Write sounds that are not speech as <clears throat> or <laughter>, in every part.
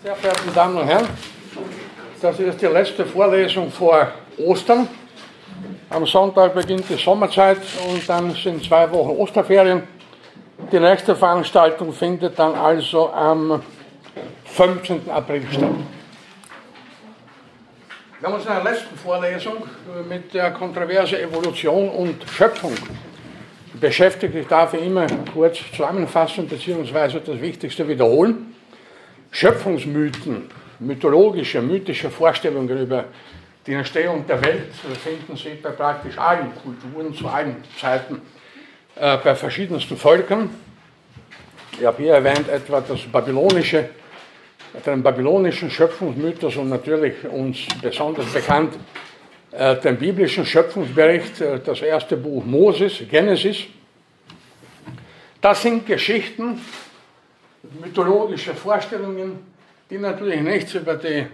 Sehr verehrte Damen und Herren, das ist die letzte Vorlesung vor Ostern. Am Sonntag beginnt die Sommerzeit und dann sind zwei Wochen Osterferien. Die nächste Veranstaltung findet dann also am 15. April statt. Wir haben uns in der letzten Vorlesung mit der Kontroverse Evolution und Schöpfung beschäftigt. Ich darf immer kurz zusammenfassen bzw. das Wichtigste wiederholen. Schöpfungsmythen, mythologische, mythische Vorstellungen über die Entstehung der Welt finden sich bei praktisch allen Kulturen zu allen Zeiten äh, bei verschiedensten Völkern. Ich habe hier erwähnt etwa das babylonische, den babylonischen Schöpfungsmythos und natürlich uns besonders bekannt äh, den biblischen Schöpfungsbericht, äh, das erste Buch Moses, Genesis. Das sind Geschichten, mythologische Vorstellungen, die natürlich nichts über die,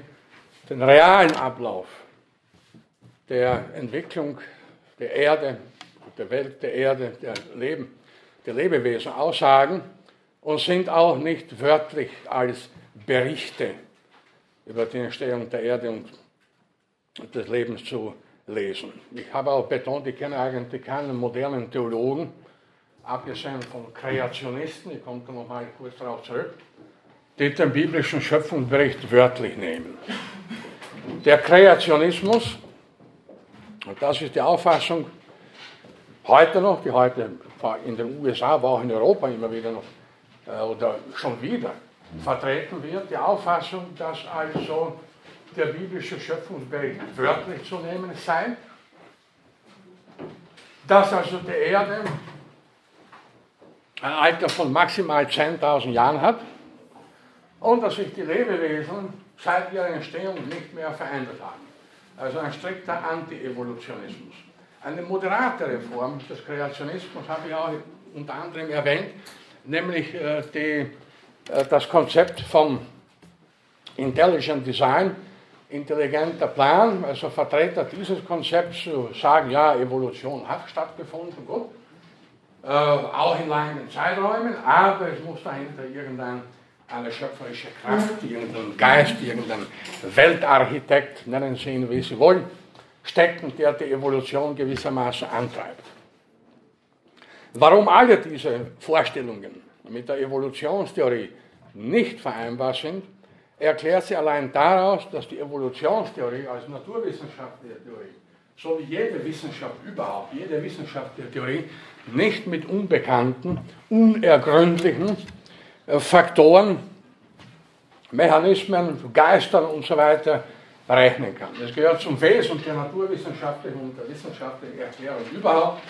den realen Ablauf der Entwicklung der Erde, der Welt, der Erde, der, Leben, der Lebewesen aussagen und sind auch nicht wörtlich als Berichte über die Entstehung der Erde und des Lebens zu lesen. Ich habe auch betont, ich kenne eigentlich keinen modernen Theologen, abgesehen von Kreationisten, ich komme da nochmal kurz darauf zurück, die den biblischen Schöpfungsbericht wörtlich nehmen. Der Kreationismus, und das ist die Auffassung heute noch, die heute in den USA, aber auch in Europa immer wieder noch, äh, oder schon wieder vertreten wird, die Auffassung, dass also der biblische Schöpfungsbericht wörtlich zu nehmen sei, dass also die Erde ein Alter von maximal 10.000 Jahren hat und dass sich die Lebewesen seit ihrer Entstehung nicht mehr verändert haben. Also ein strikter Anti-Evolutionismus. Eine moderatere Form des Kreationismus habe ich auch unter anderem erwähnt, nämlich äh, die, äh, das Konzept vom Intelligent Design, intelligenter Plan, also Vertreter dieses Konzepts sagen, ja, Evolution hat stattgefunden, gut, äh, auch in langen Zeiträumen, aber es muss dahinter irgendein eine schöpferische Kraft, irgendein Geist, irgendein Weltarchitekt, nennen Sie ihn, wie Sie wollen, stecken, der die Evolution gewissermaßen antreibt. Warum alle diese Vorstellungen mit der Evolutionstheorie nicht vereinbar sind, erklärt sie allein daraus, dass die Evolutionstheorie als naturwissenschaftliche Theorie, so wie jede Wissenschaft überhaupt, jede wissenschaftliche Theorie, nicht mit unbekannten, unergründlichen äh, Faktoren, Mechanismen, Geistern und so weiter rechnen kann. Das gehört zum Wesen der naturwissenschaftlichen und der wissenschaftlichen Erklärung überhaupt,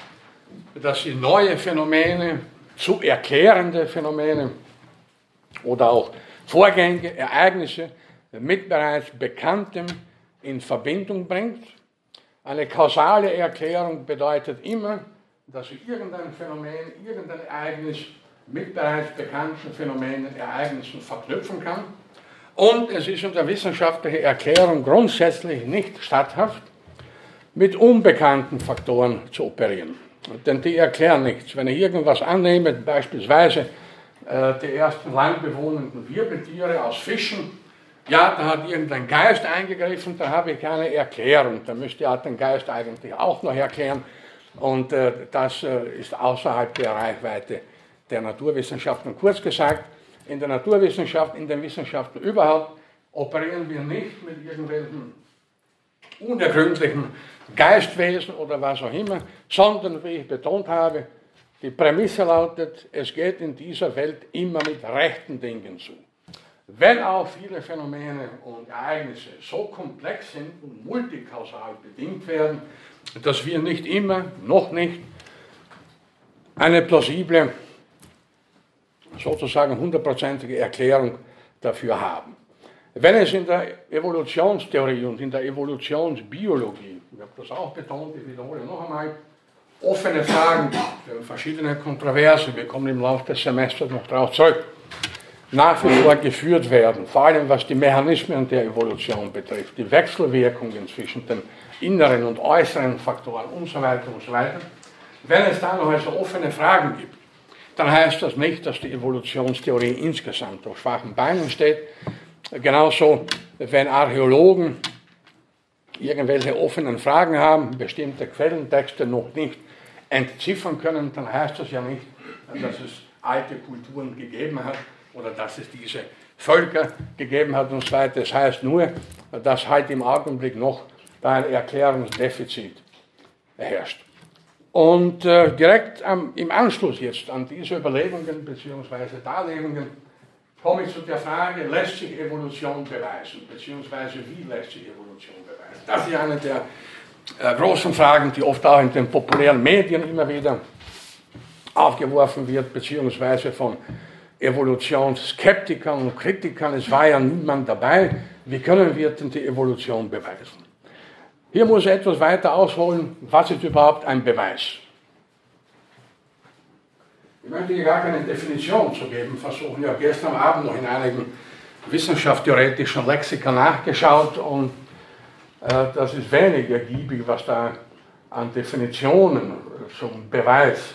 dass sie neue Phänomene, zu erklärende Phänomene oder auch Vorgänge, Ereignisse mit bereits Bekanntem in Verbindung bringt. Eine kausale Erklärung bedeutet immer, dass irgendein Phänomen, irgendein Ereignis mit bereits bekannten Phänomenen, Ereignissen verknüpfen kann. Und es ist unter wissenschaftlicher Erklärung grundsätzlich nicht statthaft, mit unbekannten Faktoren zu operieren. Denn die erklären nichts. Wenn ich irgendwas annehme, beispielsweise äh, die ersten landbewohnenden Wirbeltiere aus Fischen, ja, da hat irgendein Geist eingegriffen, da habe ich keine Erklärung. Da müsste ja den Geist eigentlich auch noch erklären. Und äh, das äh, ist außerhalb der Reichweite der Naturwissenschaften. Kurz gesagt, in der Naturwissenschaft, in den Wissenschaften überhaupt, operieren wir nicht mit irgendwelchen unergründlichen Geistwesen oder was auch immer, sondern, wie ich betont habe, die Prämisse lautet, es geht in dieser Welt immer mit rechten Dingen zu. Wenn auch viele Phänomene und Ereignisse so komplex sind und multikausal bedingt werden, dass wir nicht immer, noch nicht, eine plausible, sozusagen hundertprozentige Erklärung dafür haben. Wenn es in der Evolutionstheorie und in der Evolutionsbiologie, ich habe das auch betont, ich wiederhole noch einmal, offene Fragen gibt, verschiedene Kontroversen, wir kommen im Laufe des Semesters noch darauf zurück, nach wie vor geführt werden, vor allem was die Mechanismen der Evolution betrifft, die Wechselwirkungen zwischen den inneren und äußeren Faktoren und so weiter und so weiter. Wenn es da noch also offene Fragen gibt, dann heißt das nicht, dass die Evolutionstheorie insgesamt auf schwachen Beinen steht. genauso, wenn Archäologen irgendwelche offenen Fragen haben, bestimmte Quellentexte noch nicht entziffern können, dann heißt das ja nicht, dass es alte Kulturen gegeben hat oder dass es diese Völker gegeben hat und so weiter. Das heißt nur, dass halt im Augenblick noch ein Erklärungsdefizit herrscht. Und äh, direkt am, im Anschluss jetzt an diese Überlegungen bzw. Darlegungen komme ich zu der Frage, lässt sich Evolution beweisen, beziehungsweise wie lässt sich Evolution beweisen? Das ist eine der äh, großen Fragen, die oft auch in den populären Medien immer wieder aufgeworfen wird, beziehungsweise von Evolutionsskeptikern und Kritikern. Es war ja niemand dabei. Wie können wir denn die Evolution beweisen? Hier muss ich etwas weiter ausholen, was ist überhaupt ein Beweis? Ich möchte hier gar keine Definition zu geben, versuchen. Ich habe gestern Abend noch in einigen wissenschaftstheoretischen Lexika nachgeschaut und äh, das ist wenig ergiebig, was da an Definitionen zum Beweis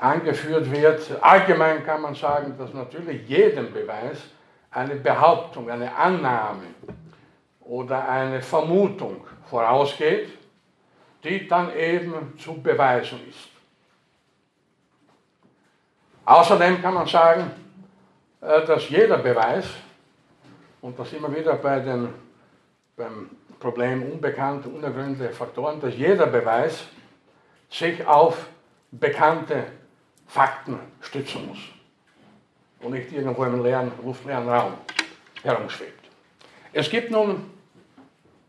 angeführt wird. Allgemein kann man sagen, dass natürlich jedem Beweis eine Behauptung, eine Annahme oder eine Vermutung vorausgeht, die dann eben zu beweisen ist. Außerdem kann man sagen, äh, dass jeder Beweis, und das immer wieder bei den, beim Problem unbekannte, unergründete Faktoren, dass jeder Beweis sich auf bekannte Fakten stützen muss und nicht irgendwo im leeren, luftleeren Raum herumschwebt. Es gibt nun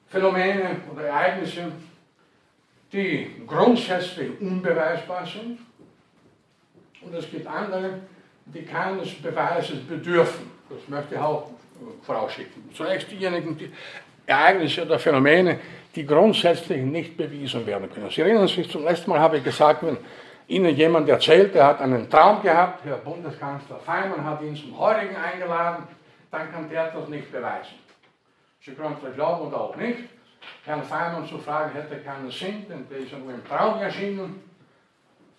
Phänomene oder Ereignisse, die grundsätzlich unbeweisbar sind. Und es gibt andere, die keines Beweises bedürfen. Das möchte ich auch vorausschicken. Zunächst diejenigen, die Ereignisse oder Phänomene, die grundsätzlich nicht bewiesen werden können. Sie erinnern sich, zum letzten Mal habe ich gesagt, wenn Ihnen jemand erzählt, er hat einen Traum gehabt, Herr Bundeskanzler Feimann hat ihn zum Heurigen eingeladen, dann kann der das nicht beweisen. Sie können es glauben oder auch nicht. Herrn Feimann zu fragen hätte keinen Sinn, denn der ist ja nur im Traum erschienen.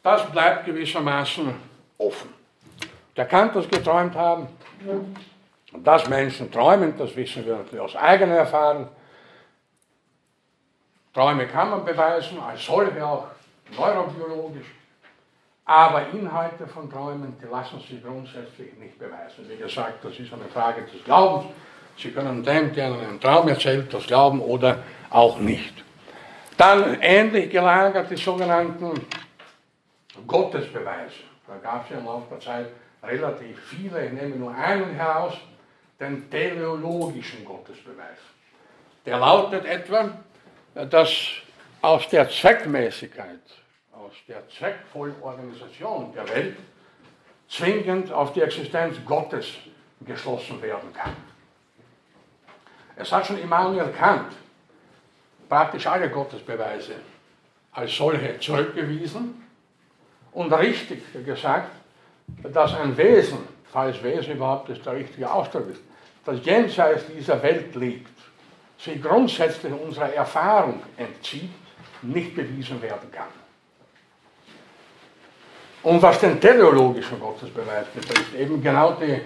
Das bleibt gewissermaßen offen. Der kann das geträumt haben. Dass Menschen träumen, das wissen wir natürlich aus eigener Erfahrung. Träume kann man beweisen, als solche auch neurobiologisch. Aber Inhalte von Träumen, die lassen sich grundsätzlich nicht beweisen. Wie gesagt, das ist eine Frage des Glaubens. Sie können dem, der einen Traum erzählt, das glauben oder auch nicht. Dann ähnlich gelagert die sogenannten Gottesbeweise. Da gab es ja im Laufe der Zeit relativ viele. Ich nehme nur einen heraus, den teleologischen Gottesbeweis. Der lautet etwa, dass aus der Zweckmäßigkeit, aus der zweckvollen Organisation der Welt zwingend auf die Existenz Gottes geschlossen werden kann. Es hat schon Immanuel Kant praktisch alle Gottesbeweise als solche zurückgewiesen und richtig gesagt, dass ein Wesen, falls Wesen überhaupt das der richtige Ausdruck ist, das jenseits dieser Welt liegt, sich grundsätzlich unserer Erfahrung entzieht, nicht bewiesen werden kann. Und was den teleologischen Gottesbeweis betrifft, eben genau die,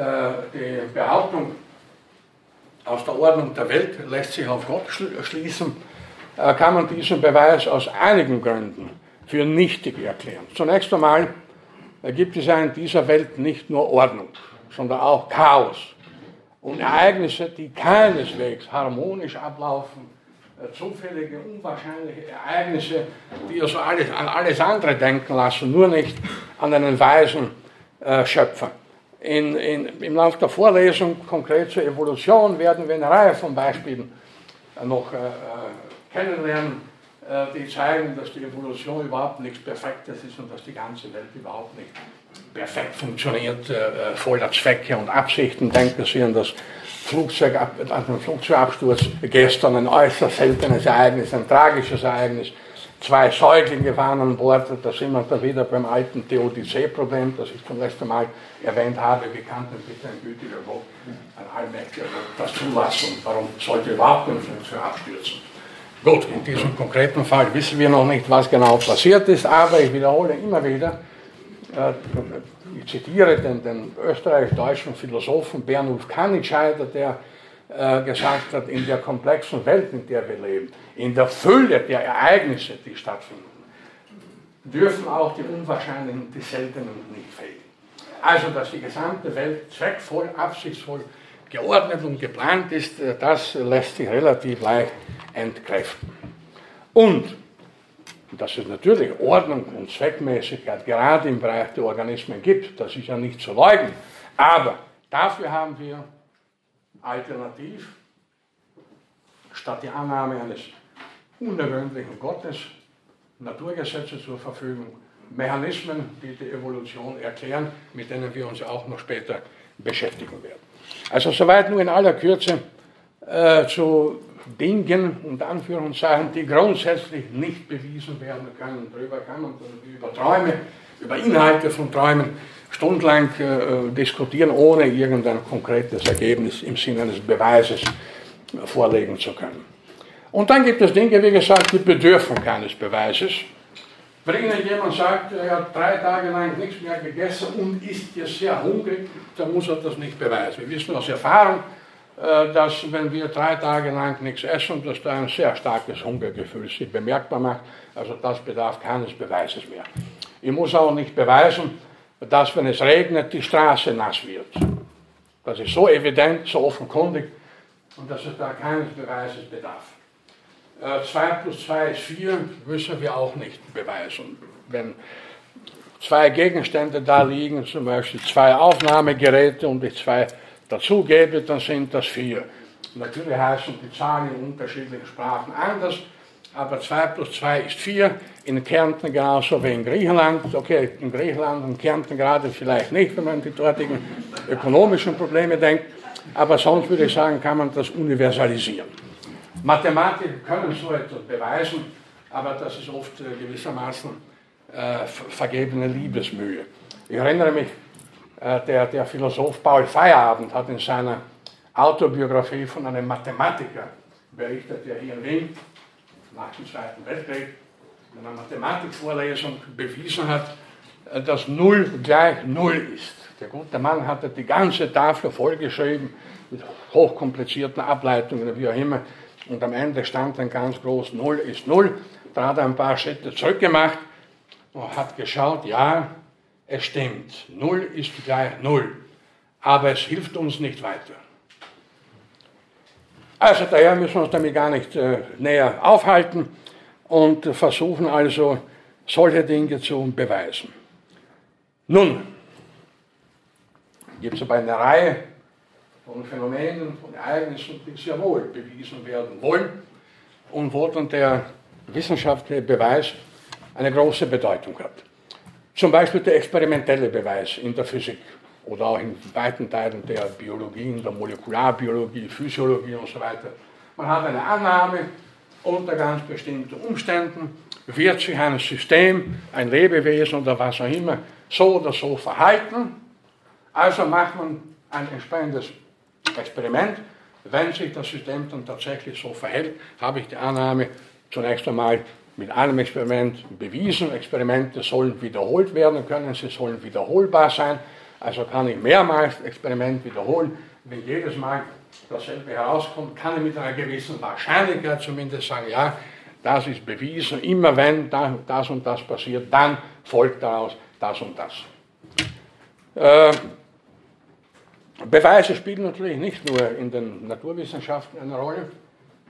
äh, die Behauptung, aus der Ordnung der Welt lässt sich auf Gott schließen, äh, kann man diesen Beweis aus einigen Gründen für nichtig erklären. Zunächst einmal gibt es ja in dieser Welt nicht nur Ordnung, sondern auch Chaos und Ereignisse, die keineswegs harmonisch ablaufen, zufällige, unwahrscheinliche Ereignisse, die also alles, an alles andere denken lassen, nur nicht an einen weisen äh, Schöpfer in, in, im Laufe der Vorlesung konkret zur Evolution werden wir eine Reihe von Beispielen noch äh, äh, kennenlernen, äh, die zeigen, dass die Evolution überhaupt nichts Perfektes ist und dass die ganze Welt überhaupt nicht perfekt funktioniert, äh, äh voller Zwecke und Absichten. Denken Sie an das Flugzeug, an den Flugzeugabsturz gestern, ein äußerst seltenes Ereignis, ein tragisches Ereignis zwei Säuglinge waren an Bord, da sind wir dann wieder beim alten Theodizee-Problem, das ich zum letzten Mal erwähnt habe, wie kann denn bitte ein gütiger Gott, ein allmächtiger das zulassen warum sollte überhaupt ein Flugzeug abstürzen? Gut, in diesem konkreten Fall wissen wir noch nicht, was genau passiert ist, aber ich wiederhole immer wieder, äh, ich zitiere den, den österreichisch-deutschen Philosophen Bernulf Kannitscheider, der äh, gesagt hat, in der komplexen Welt, in der wir leben, in der Fülle der Ereignisse, die stattfinden, dürfen auch die unwahrscheinlichen, die seltenen nicht fehlen. Also, dass die gesamte Welt zweckvoll, absichtsvoll, geordnet und geplant ist, äh, das lässt sich relativ leicht entkräften. Und dass es natürlich Ordnung und Zweckmäßigkeit gerade im Bereich der Organismen gibt, das ist ja nicht zu leugnen. Aber dafür haben wir alternativ, statt die Annahme eines unergründlichen Gottes, Naturgesetze zur Verfügung, Mechanismen, die die Evolution erklären, mit denen wir uns auch noch später beschäftigen werden. Also soweit nur in aller Kürze äh, zu Dingen und Anführungszeichen, die grundsätzlich nicht bewiesen werden können. Darüber kann man über Träume, über Inhalte von Träumen stundenlang äh, diskutieren, ohne irgendein konkretes Ergebnis im Sinne eines Beweises vorlegen zu können. Und dann gibt es Dinge, wie gesagt, die bedürfen keines Beweises. Wenn Ihnen jemand sagt, er hat drei Tage lang nichts mehr gegessen und ist jetzt sehr hungrig, dann muss er das nicht beweisen. Wir wissen aus Erfahrung, dass wenn wir drei Tage lang nichts essen, dass da ein sehr starkes Hungergefühl sich bemerkbar macht. Also das bedarf keines Beweises mehr. Ich muss auch nicht beweisen, dass wenn es regnet, die Straße nass wird. Das ist so evident, so offenkundig und dass es da keines Beweises bedarf. 2 äh, plus 2 ist 4, müssen wir auch nicht beweisen. Wenn zwei Gegenstände da liegen, zum Beispiel zwei Aufnahmegeräte und ich zwei dazugebe, dann sind das vier. Natürlich heißen die Zahlen in unterschiedlichen Sprachen anders, aber 2 plus 2 ist 4. In Kärnten genauso wie in Griechenland. Okay, in Griechenland und Kärnten gerade vielleicht nicht, wenn man an die dortigen ökonomischen Probleme denkt. Aber sonst würde ich sagen, kann man das universalisieren. Mathematiker können so etwas beweisen, aber das ist oft äh, gewissermaßen äh, vergebene Liebesmühe. Ich erinnere mich, der, der Philosoph Paul Feierabend hat in seiner Autobiografie von einem Mathematiker berichtet, der hier in Wien nach dem Zweiten Weltkrieg in einer Mathematikvorlesung bewiesen hat, äh, dass Null gleich Null ist. Der gute Mann hatte die ganze Tafel vollgeschrieben mit hochkomplizierten Ableitungen, wie auch immer. Und am Ende stand dann ganz groß Null ist Null. Da hat er ein paar Schritte zurückgemacht und hat geschaut, ja, es stimmt, Null ist gleich Null, aber es hilft uns nicht weiter. Also daher müssen wir uns damit gar nicht äh, näher aufhalten und versuchen also solche Dinge zu beweisen. Nun gibt es aber eine Reihe von Phänomenen, von Ereignissen, die sehr wohl bewiesen werden wollen und wo dann der wissenschaftliche Beweis eine große Bedeutung hat. Zum Beispiel der experimentelle Beweis in der Physik oder auch in weiten Teilen der Biologie, in der Molekularbiologie, Physiologie und so weiter. Man hat eine Annahme, unter ganz bestimmten Umständen wird sich ein System, ein Lebewesen oder was auch immer so oder so verhalten. Also macht man ein entsprechendes Experiment. Wenn sich das System dann tatsächlich so verhält, habe ich die Annahme zunächst einmal mit einem Experiment bewiesen. Experimente sollen wiederholt werden können, sie sollen wiederholbar sein. Also kann ich mehrmals Experiment wiederholen. Wenn jedes Mal dasselbe herauskommt, kann ich mit einer gewissen Wahrscheinlichkeit zumindest sagen, ja, das ist bewiesen. Immer wenn das und das passiert, dann folgt daraus das und das. Äh, Beweise spielen natürlich nicht nur in den Naturwissenschaften eine Rolle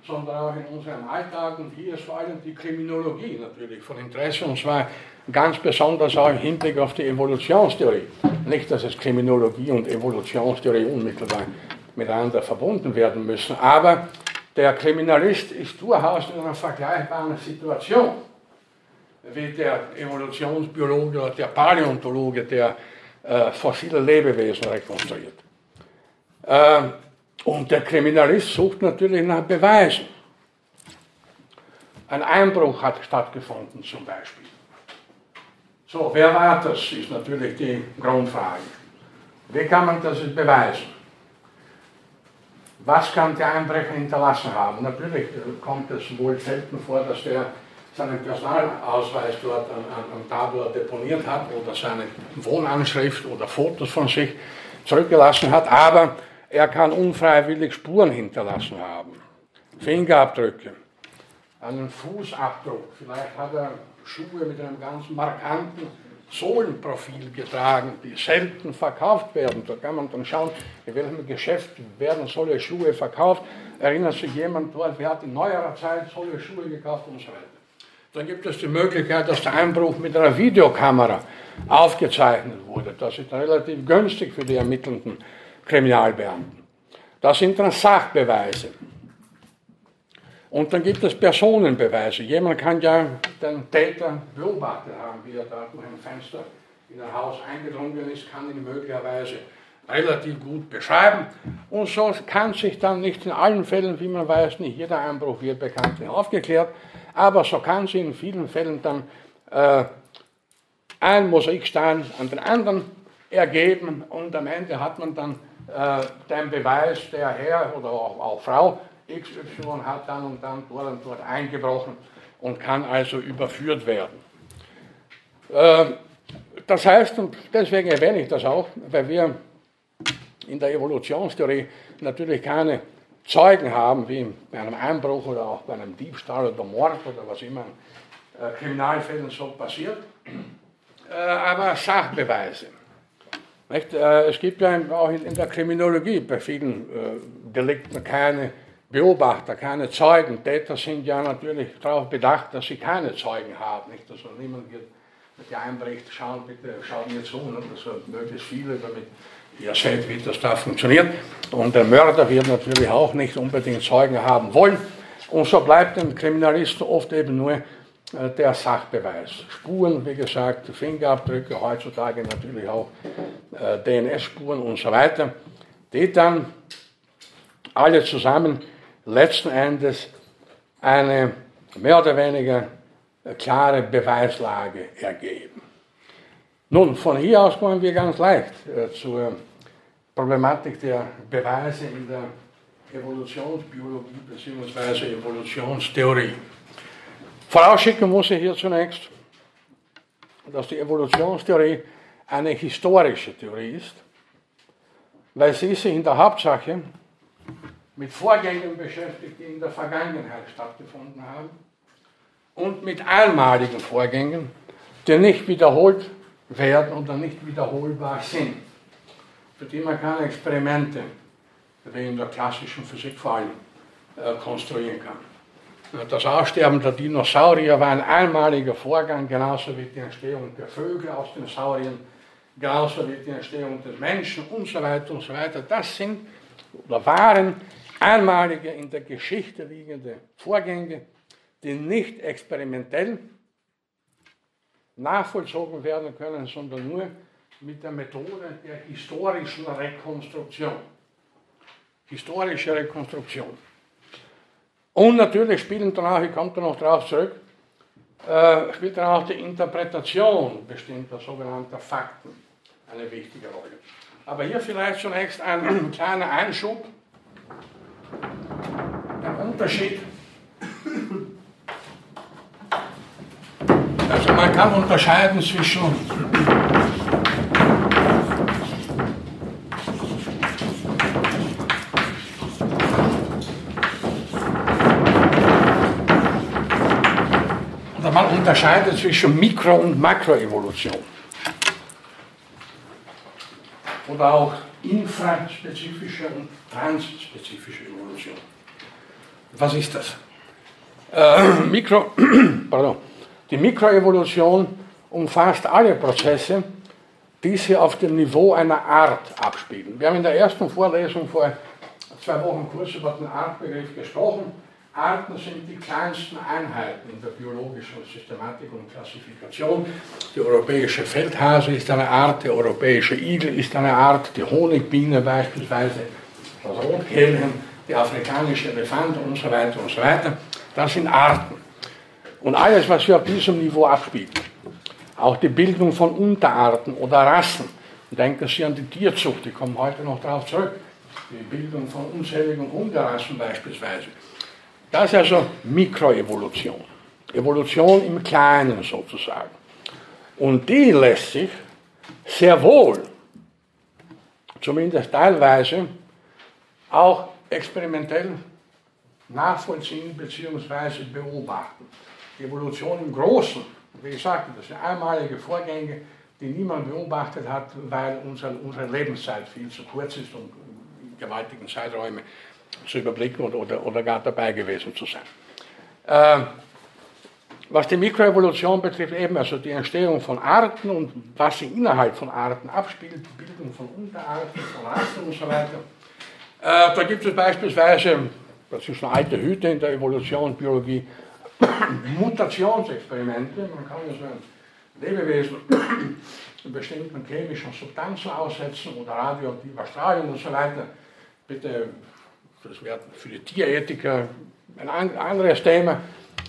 sondern auch in unserem Alltag. Und hier ist vor allem die Kriminologie natürlich von Interesse, und zwar ganz besonders auch im Hinblick auf die Evolutionstheorie. Nicht, dass es Kriminologie und Evolutionstheorie unmittelbar miteinander verbunden werden müssen, aber der Kriminalist ist durchaus in einer vergleichbaren Situation wie der Evolutionsbiologe oder der Paläontologe, der äh, fossile Lebewesen rekonstruiert. Äh, und der Kriminalist sucht natürlich nach Beweisen. Ein Einbruch hat stattgefunden zum Beispiel. So, wer war das, ist natürlich die Grundfrage. Wie kann man das beweisen? Was kann der Einbrecher hinterlassen haben? Natürlich kommt es wohl selten vor, dass der seinen Personalausweis dort an, an, an Tabor deponiert hat oder seine Wohnanschrift oder Fotos von sich zurückgelassen hat, aber er kann unfreiwillig Spuren hinterlassen haben. Fingerabdrücke, einen Fußabdruck, vielleicht hat er Schuhe mit einem ganz markanten Sohlenprofil getragen, die selten verkauft werden. Da kann man dann schauen, in welchem Geschäft werden solche Schuhe verkauft. Erinnert sich jemand dort, wer hat in neuerer Zeit solche Schuhe gekauft und so weiter. Dann gibt es die Möglichkeit, dass der Einbruch mit einer Videokamera aufgezeichnet wurde. Das ist relativ günstig für die ermittelnden Kriminalbeamten. Das sind dann Sachbeweise. Und dann gibt es Personenbeweise. Jemand kann ja den Täter beobachtet haben, wie er da durch ein Fenster in ein Haus eingedrungen ist, kann ihn möglicherweise relativ gut beschreiben. Und so kann sich dann nicht in allen Fällen, wie man weiß, nicht jeder Einbruch wird bekanntlich aufgeklärt, aber so kann sich in vielen Fällen dann äh, ein Mosaikstein an den anderen ergeben und am Ende hat man dann äh, den Beweis, der Herr oder auch, auch Frau XY hat dann und dann dort und dort eingebrochen und kann also überführt werden. Ähm, das heißt, und deswegen erwähne ich das auch, weil wir in der Evolutionstheorie natürlich keine Zeugen haben, wie bei einem Einbruch oder auch bei einem Diebstahl oder Mord oder was immer in äh, Kriminalfällen so passiert, äh, aber Sachbeweise. Nicht? Es gibt ja auch in der Kriminologie bei vielen Delikten keine Beobachter, keine Zeugen. Täter sind ja natürlich darauf bedacht, dass sie keine Zeugen haben. Nicht? Also niemand wird, mit der einbricht, schauen, bitte schauen zu, nicht? also möglichst viele, damit ihr seht, wie das da funktioniert. Und der Mörder wird natürlich auch nicht unbedingt Zeugen haben wollen. Und so bleibt dem Kriminalisten oft eben nur äh, der Sachbeweis. Spuren, wie gesagt, Fingerabdrücke, heutzutage natürlich auch äh, DNS-Spuren und so weiter, die dann alle zusammen letzten Endes eine mehr oder weniger klare Beweislage ergeben. Nun, von hier aus kommen wir ganz leicht äh, zur Problematik der Beweise in der Evolutionsbiologie bzw. Evolutionstheorie. Vorausschicken muss ich hier zunächst, dass die Evolutionstheorie eine historische Theorie ist, weil sie sich in der Hauptsache mit Vorgängen beschäftigt, die in der Vergangenheit stattgefunden haben und mit einmaligen Vorgängen, die nicht wiederholt werden oder nicht wiederholbar sind, für die man keine Experimente, wie in der klassischen Physik vor allem, äh, konstruieren kann. Das Aussterben der Dinosaurier war ein einmaliger Vorgang, genauso wie die Entstehung der Vögel aus den Sauriern, genauso wie die Entstehung des Menschen und so weiter und so weiter. Das sind oder waren einmalige in der Geschichte liegende Vorgänge, die nicht experimentell nachvollzogen werden können, sondern nur mit der Methode der historischen Rekonstruktion. Historische Rekonstruktion. Und natürlich spielen dann auch, ich komme da noch drauf zurück, äh, spielt dann auch die Interpretation bestimmter sogenannter Fakten eine wichtige Rolle. Aber hier vielleicht zunächst ein <clears throat> kleiner Einschub der Unterschied. Also man kann unterscheiden zwischen oder man unterscheidet zwischen Mikro- und Makroevolution. Oder auch infraspezifische und transspezifische Evolution. Was ist das? Äh, <clears throat> Mikro, <clears throat> pardon. Die Mikroevolution umfasst alle Prozesse, die sich auf dem Niveau einer Art abspielen. Wir haben in der ersten Vorlesung vor zwei Wochen kurz über den Artbegriff gesprochen. Arten sind die kleinsten Einheiten in der biologischen Systematik und Klassifikation. Die europäische Feldhase ist eine Art, der europäische Igel ist eine Art, die Honigbiene beispielsweise, das Rotkehlchen, der afrikanische Elefant und so weiter und so weiter. Das sind Arten. Und alles, was wir auf diesem Niveau abspielt, auch die Bildung von Unterarten oder Rassen, denken Sie an die Tierzucht, die kommen heute noch darauf zurück, die Bildung von unzähligen Hunderassen beispielsweise. Das ist also Mikroevolution. Evolution im Kleinen sozusagen. Und die lässt sich sehr wohl, zumindest teilweise, auch experimentell nachvollziehen bzw. beobachten. Die Evolution im Großen, wie gesagt, das sind einmalige Vorgänge, die niemand beobachtet hat, weil unsere, Lebenszeit viel zu kurz ist, um gewaltigen Zeiträume zu überblicken oder, oder, oder gar dabei gewesen zu sein. Äh, was die Mikroevolution betrifft, eben also die Entstehung von Arten und was sich innerhalb von Arten abspielt, die Bildung von Unterarten, von Rassen und so weiter. Äh, da gibt es beispielsweise, das ist eine alte Hüte in der Evolution, Biologie, <coughs> Mutationsexperimente. Man kann also ein Lebewesen bestimmten chemischen Substanzen aussetzen oder radioaktiver Strahlung und so weiter. Bitte, das wäre für die Tierethiker ein anderes Thema.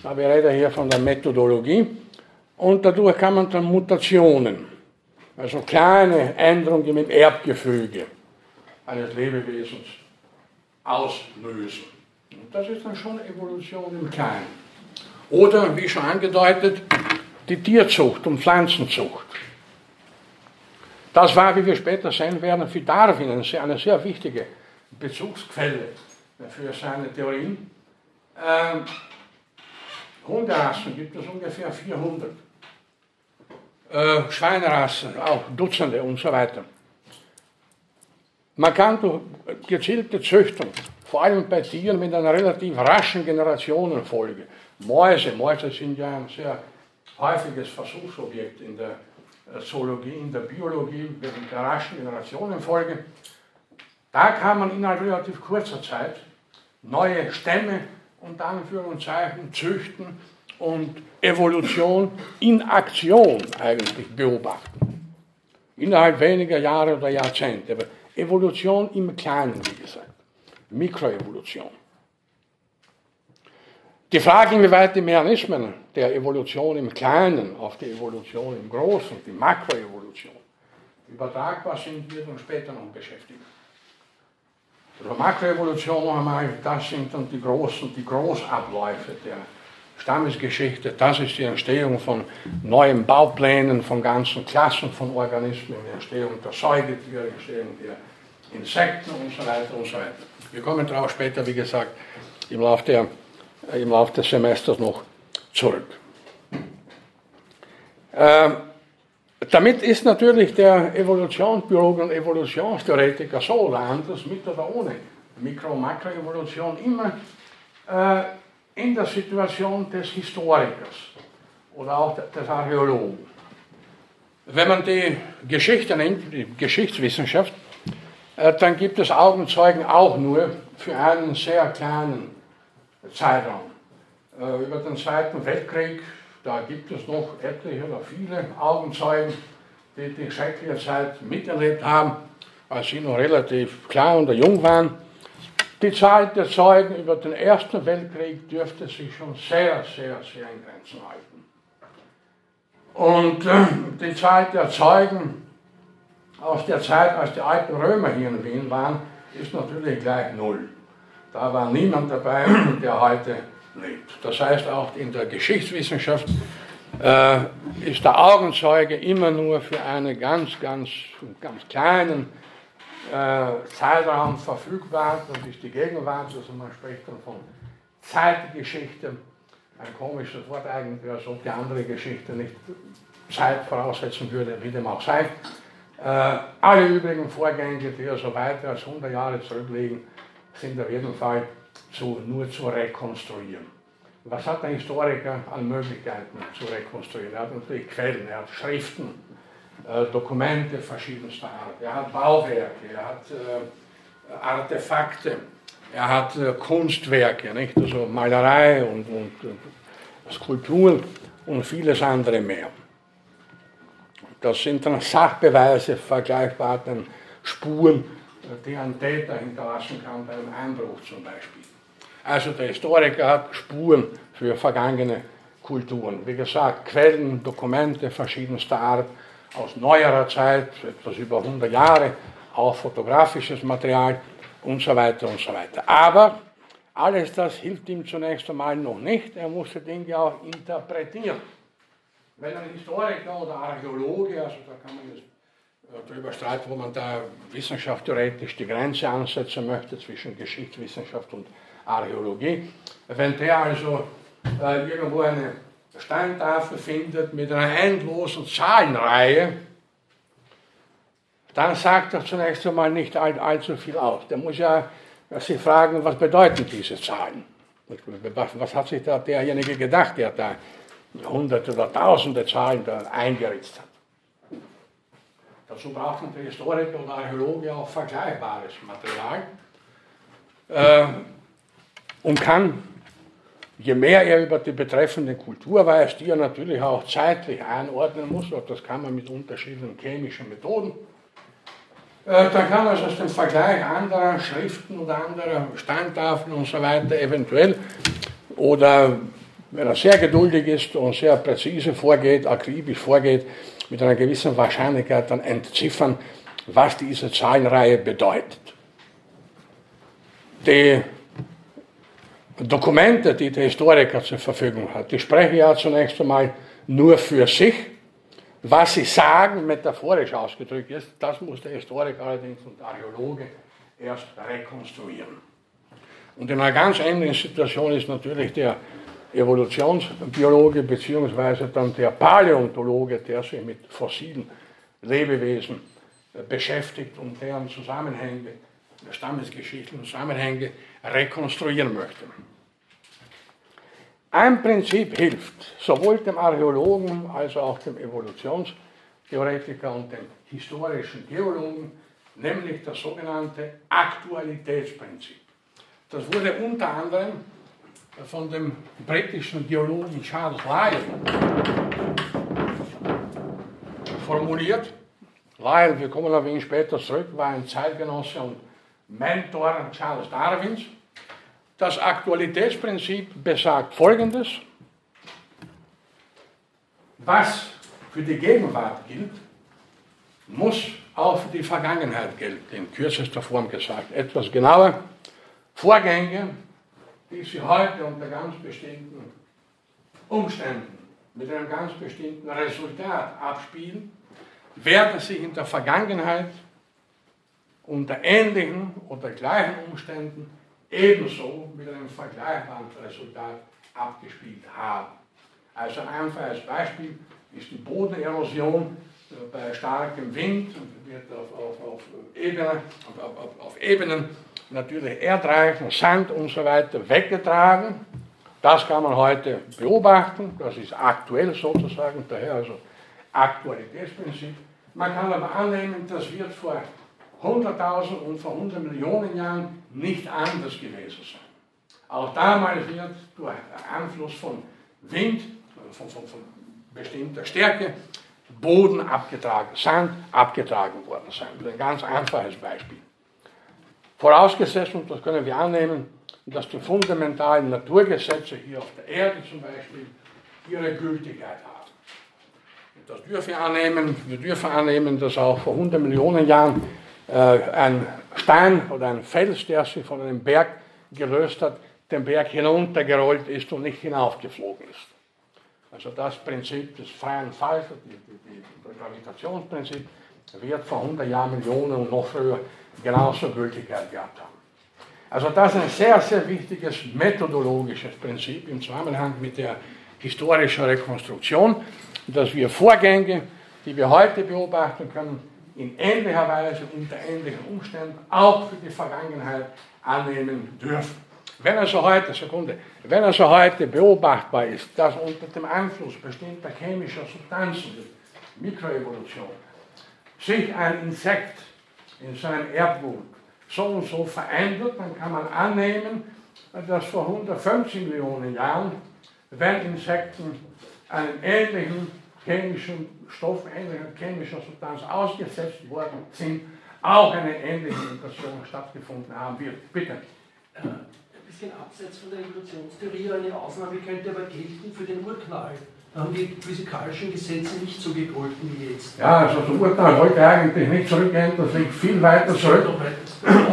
Aber wir reden hier von der Methodologie. Und dadurch kann man dann Mutationen, also kleine Änderungen im Erbgefüge eines Lebewesens auslösen. Und das ist dann schon Evolution im Kleinen. Oder, wie schon angedeutet, die Tierzucht und Pflanzenzucht. Das war, wie wir später sehen werden, für Darwin eine sehr wichtige Bezugsquelle für seine Theorien. Ähm, Hunderassen gibt es ungefähr 400. Äh, Schweinerassen auch Dutzende und so weiter. Man kann durch gezielte Züchtung, vor allem bei Tieren mit einer relativ raschen Generationenfolge, Mäuse, Mäuse sind ja ein sehr häufiges Versuchsobjekt in der Zoologie, in der Biologie, wegen der raschen Generationenfolge, da kann man innerhalb relativ kurzer Zeit neue Stämme unter Anführungszeichen züchten und Evolution in Aktion eigentlich beobachten. Innerhalb weniger Jahre oder Jahrzehnte. Aber Evolution im Kleinen, wie gesagt. Mikroevolution. Die Frage, inwieweit die Mechanismen der Evolution im Kleinen auf die Evolution im Großen, die Makroevolution, übertragbar sind, wird uns später noch beschäftigen. Also Makroevolution noch einmal, das sind dann die großen, die Großabläufe der Stammesgeschichte. Das ist die Entstehung von neuen Bauplänen, von ganzen Klassen von Organismen, die Entstehung der Säugetiere, die Entstehung der Insekten und so weiter und so weiter. Wir kommen darauf später, wie gesagt, im Laufe, der, im Laufe des Semesters noch zurück. Ähm, damit ist natürlich der Evolutionsbiologe und Evolutionstheoretiker so oder anders, mit oder ohne Mikro- und Makroevolution, immer äh, in der Situation des Historikers oder auch des Archäologen. Wenn man die Geschichte nimmt, die Geschichtswissenschaft, äh, dann gibt es Augenzeugen auch nur für einen sehr kleinen Zeitraum. Äh, über den Zweiten Weltkrieg da gibt es noch etliche oder viele Augenzeugen, die die schreckliche Zeit miterlebt haben, als sie noch relativ klein oder jung waren. Die Zahl der Zeugen über den Ersten Weltkrieg dürfte sich schon sehr, sehr, sehr in Grenzen halten. Und äh, die Zahl der Zeugen aus der Zeit, als die alten Römer hier in Wien waren, ist natürlich gleich null. Da war niemand dabei, der heute lebt. Das heißt, auch in der Geschichtswissenschaft äh, ist der Augenzeuge immer nur für einen ganz, ganz, ganz kleinen äh, Zeitraum verfügbar. Das ist die Gegenwart, also man spricht dann von Zeitgeschichte. Ein komisches Wort eigentlich, als ob die andere Geschichte nicht Zeit voraussetzen würde, wie dem auch sei. Äh, alle übrigen Vorgänge, die also weiter als 100 Jahre zurückliegen, sind auf jeden Fall zu, nur zu rekonstruieren. Was hat der Historiker an Möglichkeiten zu rekonstruieren? Er hat natürlich Quellen, er hat Schriften, äh, Dokumente verschiedenster Art, er hat Bauwerke, er hat äh, Artefakte, er hat äh, Kunstwerke, nicht? also Malerei und, und Skulpturen und vieles andere mehr. Das sind dann Sachbeweise vergleichbar den Spuren, die ein Täter hinterlassen kann bei einem Einbruch zum Beispiel. Also der Historiker hat Spuren für vergangene Kulturen. Wie gesagt, Quellen, Dokumente verschiedenster Art aus neuerer Zeit, etwas über 100 Jahre, auch fotografisches Material und so weiter und so weiter. Aber Alles das hilft ihm zunächst einmal noch nicht. Er muss die Dinge auch interpretieren. Wenn ein Historiker oder Archäologe, also da kann man jetzt äh, darüber streiten, wo man da wissenschaftstheoretisch die Grenze ansetzen möchte zwischen Geschichtswissenschaft und Archäologie, wenn der also äh, irgendwo eine Steintafel findet mit einer endlosen Zahlenreihe, dann sagt er zunächst einmal nicht all, allzu viel aus. Der muss ja sich fragen, was bedeuten diese Zahlen? Was, was hat sich da derjenige gedacht, der da hunderte oder tausende Zahlen da eingeritzt hat? Dazu braucht man der Historiker oder Archäologe auch vergleichbares Material äh, und kann je mehr er über die betreffende Kultur weiß, die er natürlich auch zeitlich einordnen muss, und das kann man mit unterschiedlichen chemischen Methoden, äh, dann kann er aus dem Vergleich anderer Schriften oder anderer Steintafeln und so weiter eventuell oder wenn er sehr geduldig ist und sehr präzise vorgeht, akribisch vorgeht, mit einer gewissen Wahrscheinlichkeit dann entziffern, was diese Zahlenreihe bedeutet. Die Dokumente, die der Historiker zur Verfügung hat, die sprechen ja zunächst einmal nur für sich. Was sie sagen, metaphorisch ausgedrückt ist, das muss der Historiker allerdings und der Archäologe erst rekonstruieren. Und in einer ganz ähnlichen Situation ist natürlich der Evolutionsbiologe bzw. dann der Paläontologe, der sich mit fossilen Lebewesen äh, beschäftigt und deren Zusammenhänge, stammesgeschichtlichen Zusammenhänge rekonstruieren möchte. Ein Prinzip hilft sowohl dem Archäologen als auch dem Evolutionstheoretiker und dem historischen Geologen, nämlich das sogenannte Aktualitätsprinzip. Das wurde unter anderem von dem britischen Geologen Charles Lyell formuliert. Lyell, wir kommen auf ihn später zurück, war ein Zeitgenosse und Mentor Charles Darwins. Das Aktualitätsprinzip besagt Folgendes. Was für die Gegenwart gilt, muss auch für die Vergangenheit gelten, in kürzester Form gesagt. Etwas genauer, Vorgänge, die sich heute unter ganz bestimmten Umständen mit einem ganz bestimmten Resultat abspielen, werden sich in der Vergangenheit unter ähnlichen oder gleichen Umständen ebenso mit einem vergleichbaren Resultat abgespielt haben. Also ein einfaches Beispiel ist die Bodenerosion äh, bei starkem Wind wird auf, auf, auf, Ebene, auf, Ebenen natürlich Erdreichen, Sand und so weiter weggetragen. Das kann man heute beobachten, das ist aktuell sozusagen, daher also Aktualitätsprinzip. Man kann aber annehmen, das wird vor 100.000 und vor 100 Millionen Jahren nicht anders gewesen sein. Auch damals wird durch Einfluss von Wind, von, von, von bestimmter Stärke, Boden abgetragen, Sand abgetragen worden sein. Ein ganz einfaches Beispiel. Vorausgesetzt, und das können wir annehmen, dass die fundamentalen Naturgesetze hier auf der Erde zum Beispiel ihre Gültigkeit haben. Das dürfen wir annehmen. Wir dürfen annehmen, dass auch vor 100 Millionen Jahren ein Stein oder ein Fels, der sich von einem Berg gelöst hat, den Berg hinuntergerollt ist und nicht hinaufgeflogen ist. Also das Prinzip des freien Falls, das Gravitationsprinzip, wird vor 100 Jahren, Millionen und noch früher genauso Gültigkeit gehabt haben. Also das ist ein sehr, sehr wichtiges methodologisches Prinzip im Zusammenhang mit der historischen Rekonstruktion, dass wir Vorgänge, die wir heute beobachten können, in ähnlicher Weise unter ähnlichen Umständen auch für die Vergangenheit annehmen dürfen. Wenn also heute, Sekunde, wenn also heute beobachtbar ist, dass unter dem Einfluss bestimmter chemischer Substanzen, Mikroevolution, sich ein Insekt in seinem Erbgut so und so verändert, dann kann man annehmen, dass vor 150 Millionen Jahren, wenn Insekten einen ähnlichen chemischen Stoff, ähnlicher chemischer Substanz ausgesetzt worden sind, auch eine ähnliche Mutation stattgefunden haben wird. Bitte. Äh, ein bisschen abseits von der Evolutionstheorie, eine Ausnahme könnte aber gelten für den Urknall. Da haben die physikalischen Gesetze nicht so gegolten wie jetzt. Ja, also der Urknall wollte eigentlich nicht zurückgehen, das liegt viel weiter zurück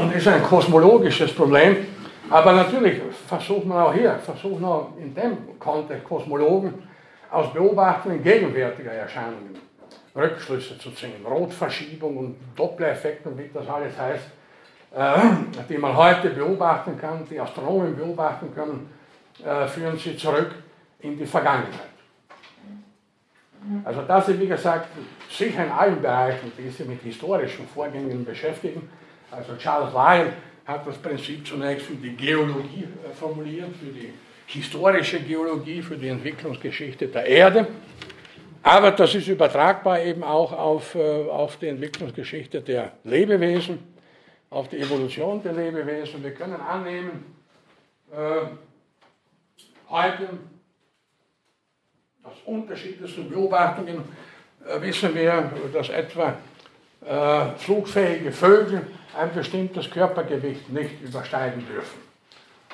und ist ein kosmologisches Problem. Aber natürlich versucht man auch hier, versucht man in dem Kontext Kosmologen aus Beobachtungen gegenwärtiger Erscheinungen Rückschlüsse zu ziehen. Rotverschiebung und Dopplereffekt und wie das alles heißt, äh, die man heute beobachten kann, die Astronomen beobachten können, äh, führen sie zurück in die Vergangenheit. Also das ist, wie gesagt, sicher in allen Bereichen, die sich mit historischen Vorgängen beschäftigen. Also Charles Lyon hat das Prinzip zunächst für die Geologie äh, formuliert, für die historische Geologie, für die Entwicklungsgeschichte der Erde. Aber das ist übertragbar eben auch auf, äh, auf die Entwicklungsgeschichte der Lebewesen, auf die Evolution der Lebewesen. Wir können annehmen, äh, heute aus unterschiedlichsten Beobachtungen äh, wissen wir, dass etwa äh, flugfähige Vögel ein bestimmtes Körpergewicht nicht übersteigen dürfen,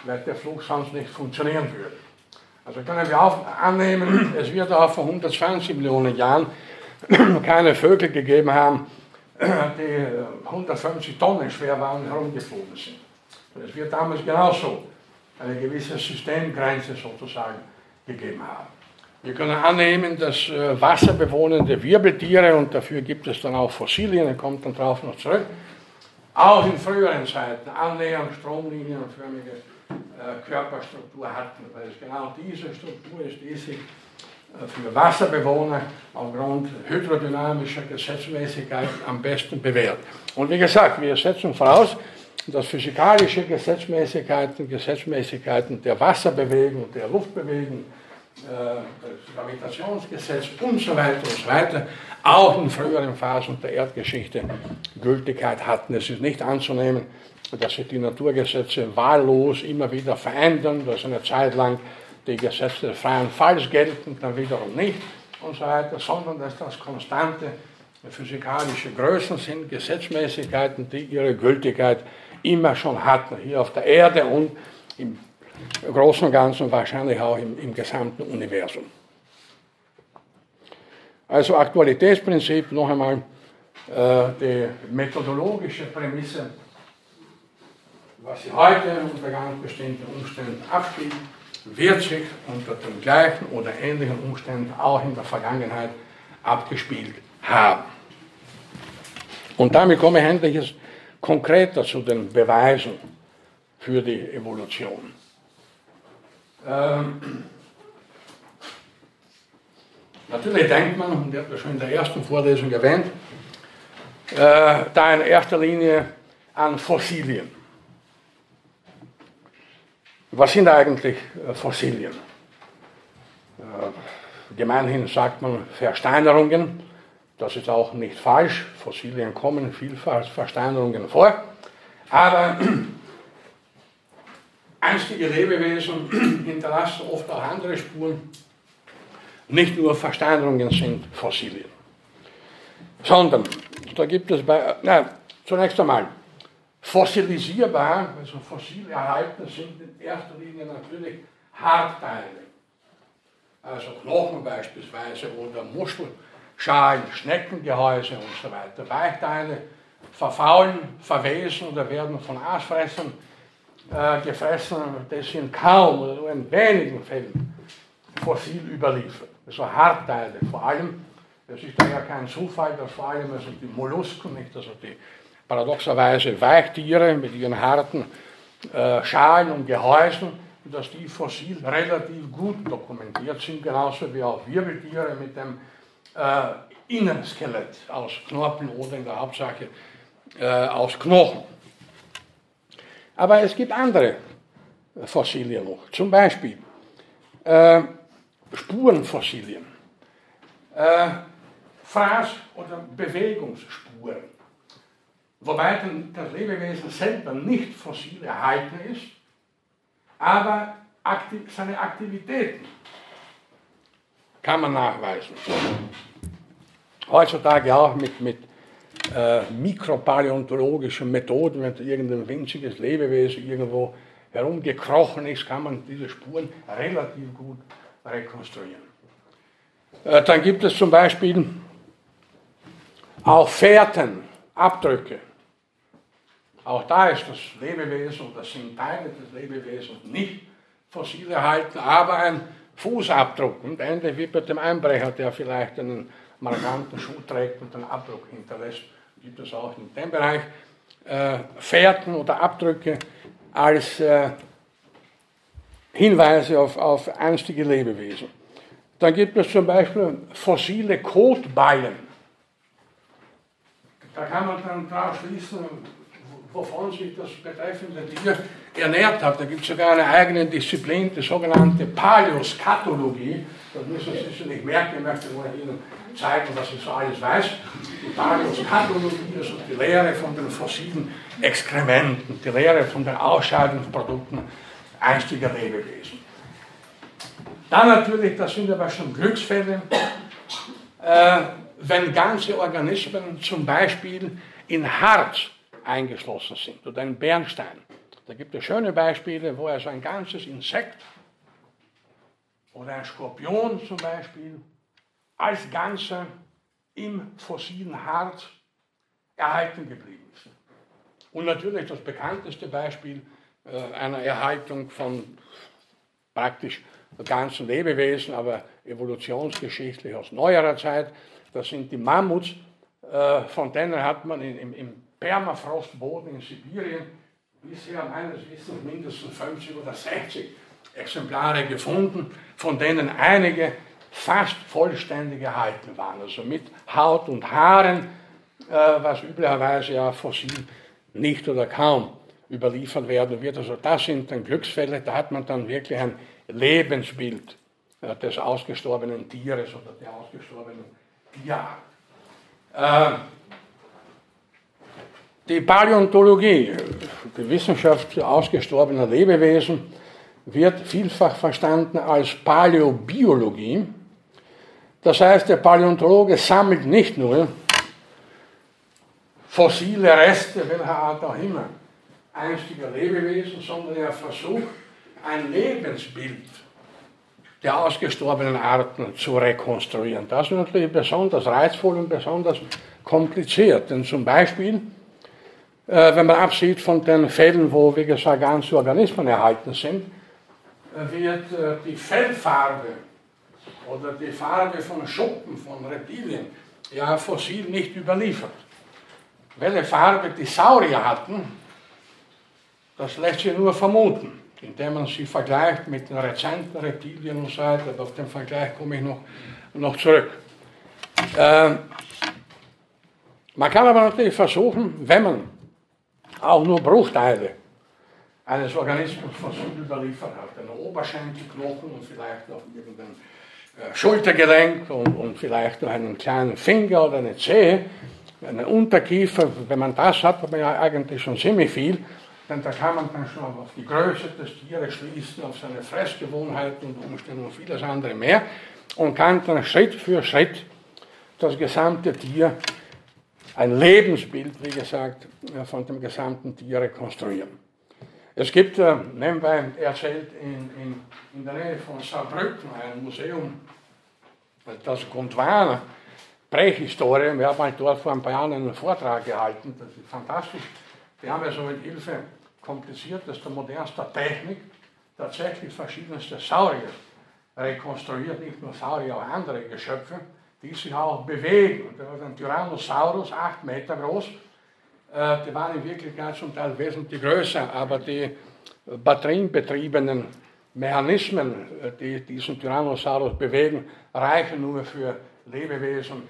weil der Flug sonst nicht funktionieren würde. Also können wir auch annehmen, es wird auch vor 120 Millionen Jahren keine Vögel gegeben haben, <clears throat> die 150 Tonnen schwer waren und herumgeflogen sind. Es wird damals genauso eine gewisse Systemgrenze sozusagen gegeben haben. Wir können annehmen, dass äh, wasserbewohnende Wirbeltiere, und dafür gibt es dann auch Fossilien, er kommt dann darauf noch zurück, auch in früheren Zeiten annähernd stromlinienförmige Körperstruktur hatten, weil es genau diese Struktur ist, die sich äh, für Wasserbewohner aufgrund hydrodynamischer Gesetzmäßigkeit am besten bewährt. Und wie gesagt, wir setzen voraus, dass physikalische Gesetzmäßigkeiten, Gesetzmäßigkeiten der Wasserbewegung, der Luftbewegung, äh, das Gravitationsgesetz und so weiter und so weiter auch in früheren Phasen der Erdgeschichte Gültigkeit hatten. Es ist nicht anzunehmen, dass sich die Naturgesetze wahllos immer wieder verändern, dass eine Zeit lang die Gesetze des freien Falls gelten, dann wiederum nicht und so weiter, sondern dass das konstante physikalische Größen sind, Gesetzmäßigkeiten, die ihre Gültigkeit immer schon hatten, hier auf der Erde und im Großen und Ganzen wahrscheinlich auch im, im gesamten Universum. Also Aktualitätsprinzip, noch einmal äh, die methodologische Prämisse, was sich heute unter ganz bestimmten Umständen abspielt, wird sich unter den gleichen oder ähnlichen Umständen auch in der Vergangenheit abgespielt haben. Und damit komme ich endlich konkreter zu den Beweisen für die Evolution. Ähm, natürlich denkt man, und ich habe das schon in der ersten Vorlesung erwähnt, äh, da in erster Linie an Fossilien. Was sind eigentlich äh, Fossilien? Äh, gemeinhin sagt man Versteinerungen. Das ist auch nicht falsch. Fossilien kommen vielfach Versteinerungen vor. Aber <clears throat> einstige Lebewesen <clears throat> hinterlassen oft auch andere Spuren. Nicht nur Versteinerungen sind Fossilien, sondern da gibt es bei, na, zunächst einmal fossilisierbar, also fossil erhalten sind in erster Linie natürlich Hartteile, also Knochen beispielsweise oder Muschelschalen, Schneckengehäuse und so weiter. Weichteile verfaulen, verwesen oder werden von Aasfressern äh, gefressen, das sind kaum oder nur in wenigen Fällen fossil überliefert. Also Hartteile vor allem. Es ist daher kein Zufall, dass vor allem also die Mollusken, nicht, also die paradoxerweise Weichtiere mit ihren harten äh, Schalen und Gehäusen, dass die fossil relativ gut dokumentiert sind, genauso wie auch Wirbeltiere mit dem äh, Innenskelett aus Knorpeln oder in der Hauptsache äh, aus Knochen. Aber es gibt andere Fossilien noch. Zum Beispiel äh, Spurenfossilien, äh, Fraß- oder Bewegungsspuren. Wobei das Lebewesen selber nicht fossil erhalten ist, aber aktiv, seine Aktivitäten kann man nachweisen. Heutzutage auch mit, mit äh, mikropaläontologischen Methoden, wenn irgendein winziges Lebewesen irgendwo herumgekrochen ist, kann man diese Spuren relativ gut rekonstruieren. Äh, dann gibt es zum Beispiel auch Fährten, Abdrücke Auch da ist das Lebewesen oder sind Teile des Lebewesens nicht fossil erhalten, aber ein Fußabdruck. Und ähnlich wie bei dem Einbrecher, der vielleicht einen markanten Schuh trägt und einen Abdruck hinterlässt, gibt es auch in dem Bereich äh, Fährten oder Abdrücke als äh, Hinweise auf, auf einstige Lebewesen. Dann gibt es zum Beispiel fossile Kotballen. Da kann man dann daraus schließen, wovon sich das betreffende Tier ernährt hat. Da gibt es sogar eine eigene Disziplin, die sogenannte Paläoskatologie. Das müssen Sie sich nicht merken, ich möchte nur Ihnen zeigen, was ich so alles weiß. Die Paläoskatologie ist die Lehre von den fossilen Exkrementen, die Lehre von den Ausscheidungsprodukten einstiger Lebewesen. Dann natürlich, das sind aber schon Glücksfälle, äh, wenn ganze Organismen zum Beispiel in Harz eingeschlossen sind oder in Bernstein. Da gibt es schöne Beispiele, wo also ein ganzes Insekt oder ein Skorpion zum Beispiel als Ganzer im fossilen Harz erhalten geblieben ist. Und natürlich das bekannteste Beispiel äh, einer Erhaltung von praktisch ganzen Lebewesen, aber evolutionsgeschichtlich aus neuerer Zeit, das sind die Mammuts, äh, von denen hat man im, im Permafrostboden in Sibirien bisher meines Wissens mindestens 50 oder 60 Exemplare gefunden, von denen einige fast vollständig erhalten waren, also mit Haut und Haaren, äh, was üblicherweise ja fossil nicht oder kaum überliefert werden wird. Also das sind dann Glücksfälle, da hat man dann wirklich ein Lebensbild äh, des ausgestorbenen Tieres oder der ausgestorbenen Tierart. Äh, die Paläontologie, die Wissenschaft ausgestorbener Lebewesen, wird vielfach verstanden als Paläobiologie. Das heißt, der Paläontologe sammelt nicht nur fossile Reste, welcher Art auch immer, einstiger Lebewesen, sondern er versucht, ein Lebensbild der ausgestorbenen Arten zu rekonstruieren. Das ist natürlich besonders reizvoll und besonders kompliziert, denn zum Beispiel wenn man absieht von den Fällen, wo, wie gesagt, ganze Organismen erhalten sind, äh, wird äh, die Fellfarbe oder die Farbe von Schuppen von Reptilien ja fossil nicht überliefert. Welche Farbe die Saurier hatten, das lässt sich nur vermuten, indem man sie vergleicht mit den rezenten Reptilien und so weiter. Auf den Vergleich komme ich noch, noch zurück. Äh, man kann aber natürlich versuchen, wenn man auch nur Bruchteile eines Organismus von Süd überliefert hat. Ein Oberschenkelknochen und vielleicht noch irgendein äh, Schultergelenk und, und, vielleicht noch einen kleinen Finger oder eine Zehe, eine Unterkiefer. Wenn man das hat, hat man ja eigentlich schon ziemlich viel. Denn da kann man dann schon auf die Größe des Tieres schließen, auf seine Fressgewohnheiten und Umstände und vieles andere mehr und kann dann Schritt für Schritt das gesamte Tier ein Lebensbild, wie gesagt, von dem gesamten Tier rekonstruieren. Es gibt, äh, nebenbei erzählt, in, in, in der Nähe von Saarbrücken ein Museum, das Gondwana, Prähistorie. Wir haben halt dort vor ein paar Jahren einen Vortrag gehalten, das ist fantastisch. Die haben also mit Hilfe kompliziertester, modernster Technik tatsächlich verschiedenste Saurier rekonstruiert, nicht nur Saurier, auch andere Geschöpfe die sich auch bewegen. Und da war ein Tyrannosaurus, acht Meter groß. Äh, die waren in Wirklichkeit zum Teil wesentlich größer, aber die batterienbetriebenen Mechanismen, äh, die diesen Tyrannosaurus bewegen, reichen nur für Lebewesen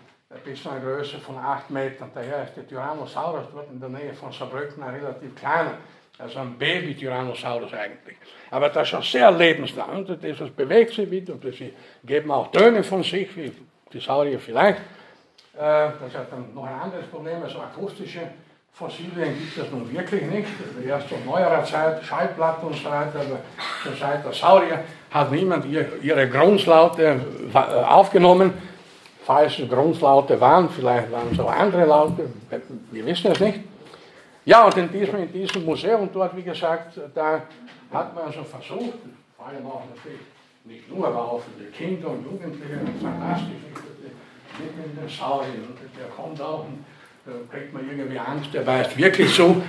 bis zu einer Größe von 8 Metern. Daher ist der Tyrannosaurus dort in der Nähe von Saarbrücken ein relativ kleiner, also ein Baby-Tyrannosaurus eigentlich. Aber das ist schon sehr lebenslang. Das bewegt sich wieder und sie geben auch Töne von sich, wie die Saurier vielleicht. Äh, das ist dann noch ein anderes Problem, also akustische Fossilien gibt es nun wirklich nicht. Also erst in neuerer Zeit Schallplatten und so weiter, aber zur Zeit der Saurier hat niemand ihre Grundlaute äh, aufgenommen. Falls es Grundlaute waren, vielleicht waren es auch andere Laute, wir wissen es nicht. Ja, und in diesem, in diesem Museum dort, wie gesagt, da hat man also versucht, vor allem auch natürlich nicht nur, aber auch für die Kinder und Jugendliche, fantastisch, mit den Sauriern. Und der kommt auch und da kriegt man irgendwie Angst, der weiß wirklich so,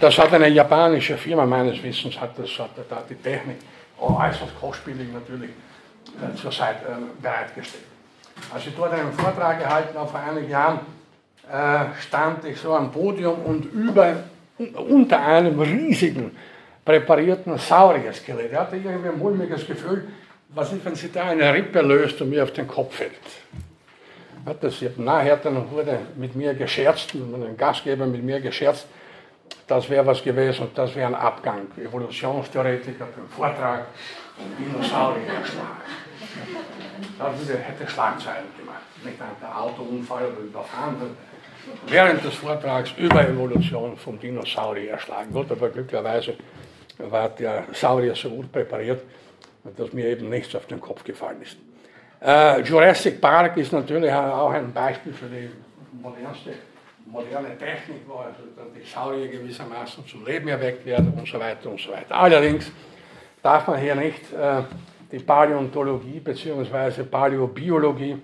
das hat eine japanische Firma meines Wissens, hat, das, hat da die Technik, äußerst kostspielig natürlich, äh, zur Seite äh, bereitgestellt. Als ich dort einen Vortrag gehalten habe vor einigen Jahren, äh, stand ich so am Podium und über, unter einem riesigen, präparierten Saurierskelett. Er hatte irgendwie ein mulmiges Gefühl, was ist, wenn sie da eine Rippe löst und mir auf den Kopf fällt. Hat das nachher dann wurde mit mir gescherzt, ein Gastgeber mit mir gescherzt, das wäre was gewesen und das wäre ein Abgang. Evolutionstheoretiker beim Vortrag, Dinosaurier erschlagen. Das hätte Schlagzeilen gemacht. Nicht ein Autounfall oder überfahren. Während des Vortrags über Evolution vom Dinosaurier erschlagen. Gut, aber glücklicherweise war der Saurier so gut präpariert, dass mir eben nichts auf den Kopf gefallen ist. Äh, Jurassic Park ist natürlich auch ein Beispiel für die modernste moderne Technik, wo also die Saurier gewissermaßen zum Leben erweckt werden und so weiter und so weiter. Allerdings darf man hier nicht äh, die Paläontologie bzw. Paläobiologie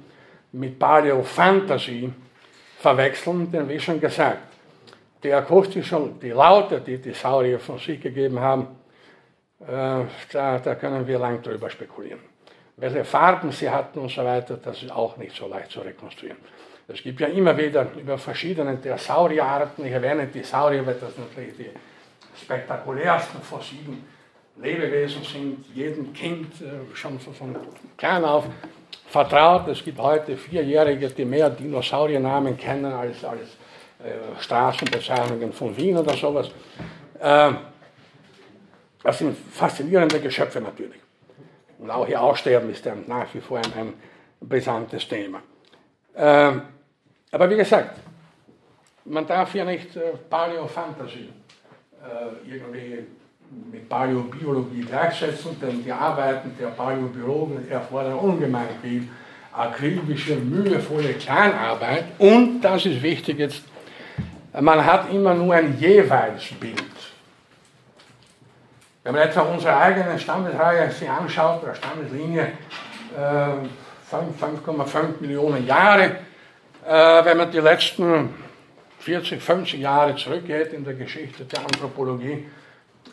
mit Paläofantasie verwechseln, denn wie schon gesagt, die akustischen, die Laute, die die Saurier von sich gegeben haben, da, da können wir lang drüber spekulieren. Welche Farben sie hatten und so weiter, das ist auch nicht so leicht zu rekonstruieren. Es gibt ja immer wieder über verschiedene der Saurierarten, ich erwähne die Saurier, weil das natürlich die spektakulärsten fossilen Lebewesen sind, jedem Kind äh, schon von klein auf vertraut. Es gibt heute Vierjährige, die mehr Dinosauriernamen kennen als, als äh, Straßenbezeichnungen von Wien oder sowas. Äh, das sind faszinierende Geschöpfe natürlich. Und auch ihr Aussterben ist dann nach wie vor ein, ein brisantes Thema. Äh, aber wie gesagt, man darf hier nicht äh, Paläofantasie äh, irgendwie mit Paläobiologie gleichsetzen, denn die Arbeiten der Paläobiologen erfordern ungemein viel akribische, mühevolle Kleinarbeit und, das ist wichtig jetzt, man hat immer nur ein jeweils Bild. Wenn man etwa unsere eigene Stammesreihe sich anschaut, oder Stammeslinie, 5,5 äh, Millionen Jahre, äh, wenn man die letzten 40, 50 Jahre zurückgeht in der Geschichte der Anthropologie,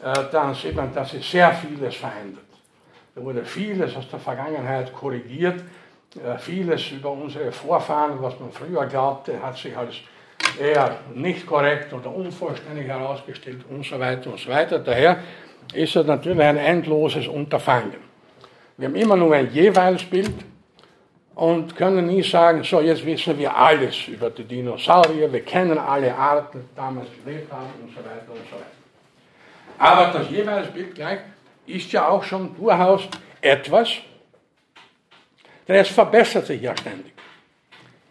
äh, dann sieht man, dass sich sehr vieles verändert. Da wurde vieles aus der Vergangenheit korrigiert, vieles über unsere Vorfahren, was man früher glaubte, hat sich als eher nicht korrekt oder unvollständig herausgestellt und so weiter und so weiter. Daher ist es natürlich ein endloses Unterfangen. Wir haben immer nur ein jeweils Bild und können nie sagen, so jetzt wissen wir alles über die Dinosaurier, wir kennen alle Arten, die damals gelebt haben und so weiter und so weiter. Aber das jeweils Bild gleich ist ja auch schon durchaus etwas, denn es verbessert sich ja ständig.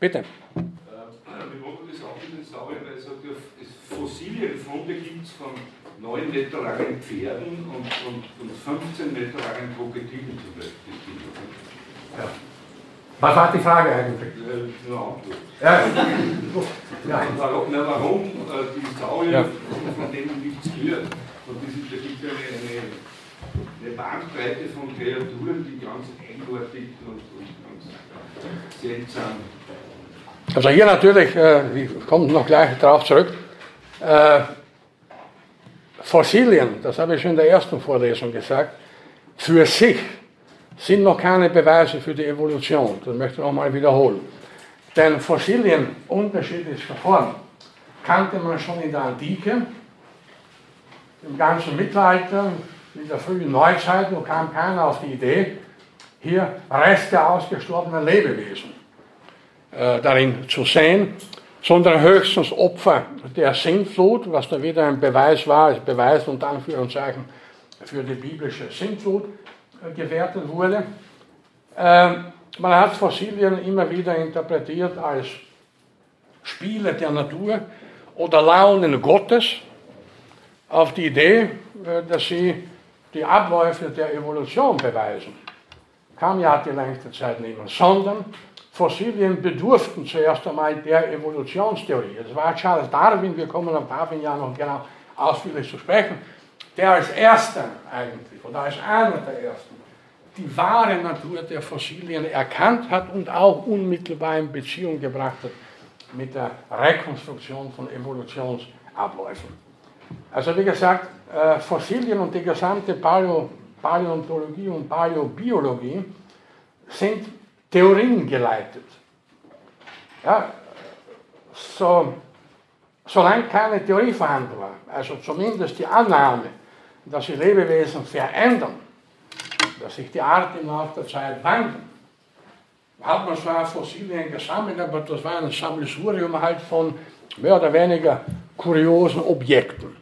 Bitte. Wie macht das auch mit den Sauriern, weil es Fossilienfunde gibt von 9 Meter langen Pferden und, und, und 15 Meter langen Krokodilen zum Beispiel. Ja. Was war die Frage eigentlich? Äh, ja, ja. Warum, na, warum äh, die Saurier, ja. von denen nichts gehört? Und das ist, da gibt es eine, eine, Bandbreite von Kreaturen, die ganz eindeutig und, und ganz seltsam. Also hier natürlich, äh, ich komme noch gleich darauf zurück, äh, Fossilien, das habe ich schon in der ersten Vorlesung gesagt, für sich sind noch keine Beweise für die Evolution. Das möchte ich nochmal wiederholen. Denn Fossilien unterschiedlichster Form kannte man schon in der Antike, im ganzen Mittelalter, in der frühen Neuzeit, wo kam keiner auf die Idee, hier Reste ausgestorbener Lebewesen äh, darin zu sehen, sondern höchstens Opfer der Sintflut, was da wieder ein Beweis war, als Beweis und Anführungszeichen für die biblische Sintflut, gewertet wurde. Ähm, man hat Fossilien immer wieder interpretiert als Spiele der Natur oder Launen Gottes auf die Idee, äh, dass sie die Abläufe der Evolution beweisen. Kam ja die längste Zeit niemand, sondern Fossilien bedurften zuerst einmal der Evolutionstheorie. Das war Charles Darwin, wir kommen auf Darwin ja noch genau ausführlich zu sprechen, der als erster eigentlich, oder als einer der ersten, die wahre Natur der Fossilien erkannt hat und auch unmittelbar in Beziehung gebracht hat mit der Rekonstruktion von Evolutionsabläufen. Also wie gesagt, äh, Fossilien und die gesamte Paläontologie und Paläobiologie sind Theorien geleitet. Ja, so, solange keine Theorie vorhanden war, also zumindest die Annahme, dass sich Lebewesen verändern, dass sich die Art im Laufe der Zeit wandeln, hat man zwar Fossilien gesammelt, aber das war ein Sammelsurium halt von mehr oder weniger kuriosen Objekten.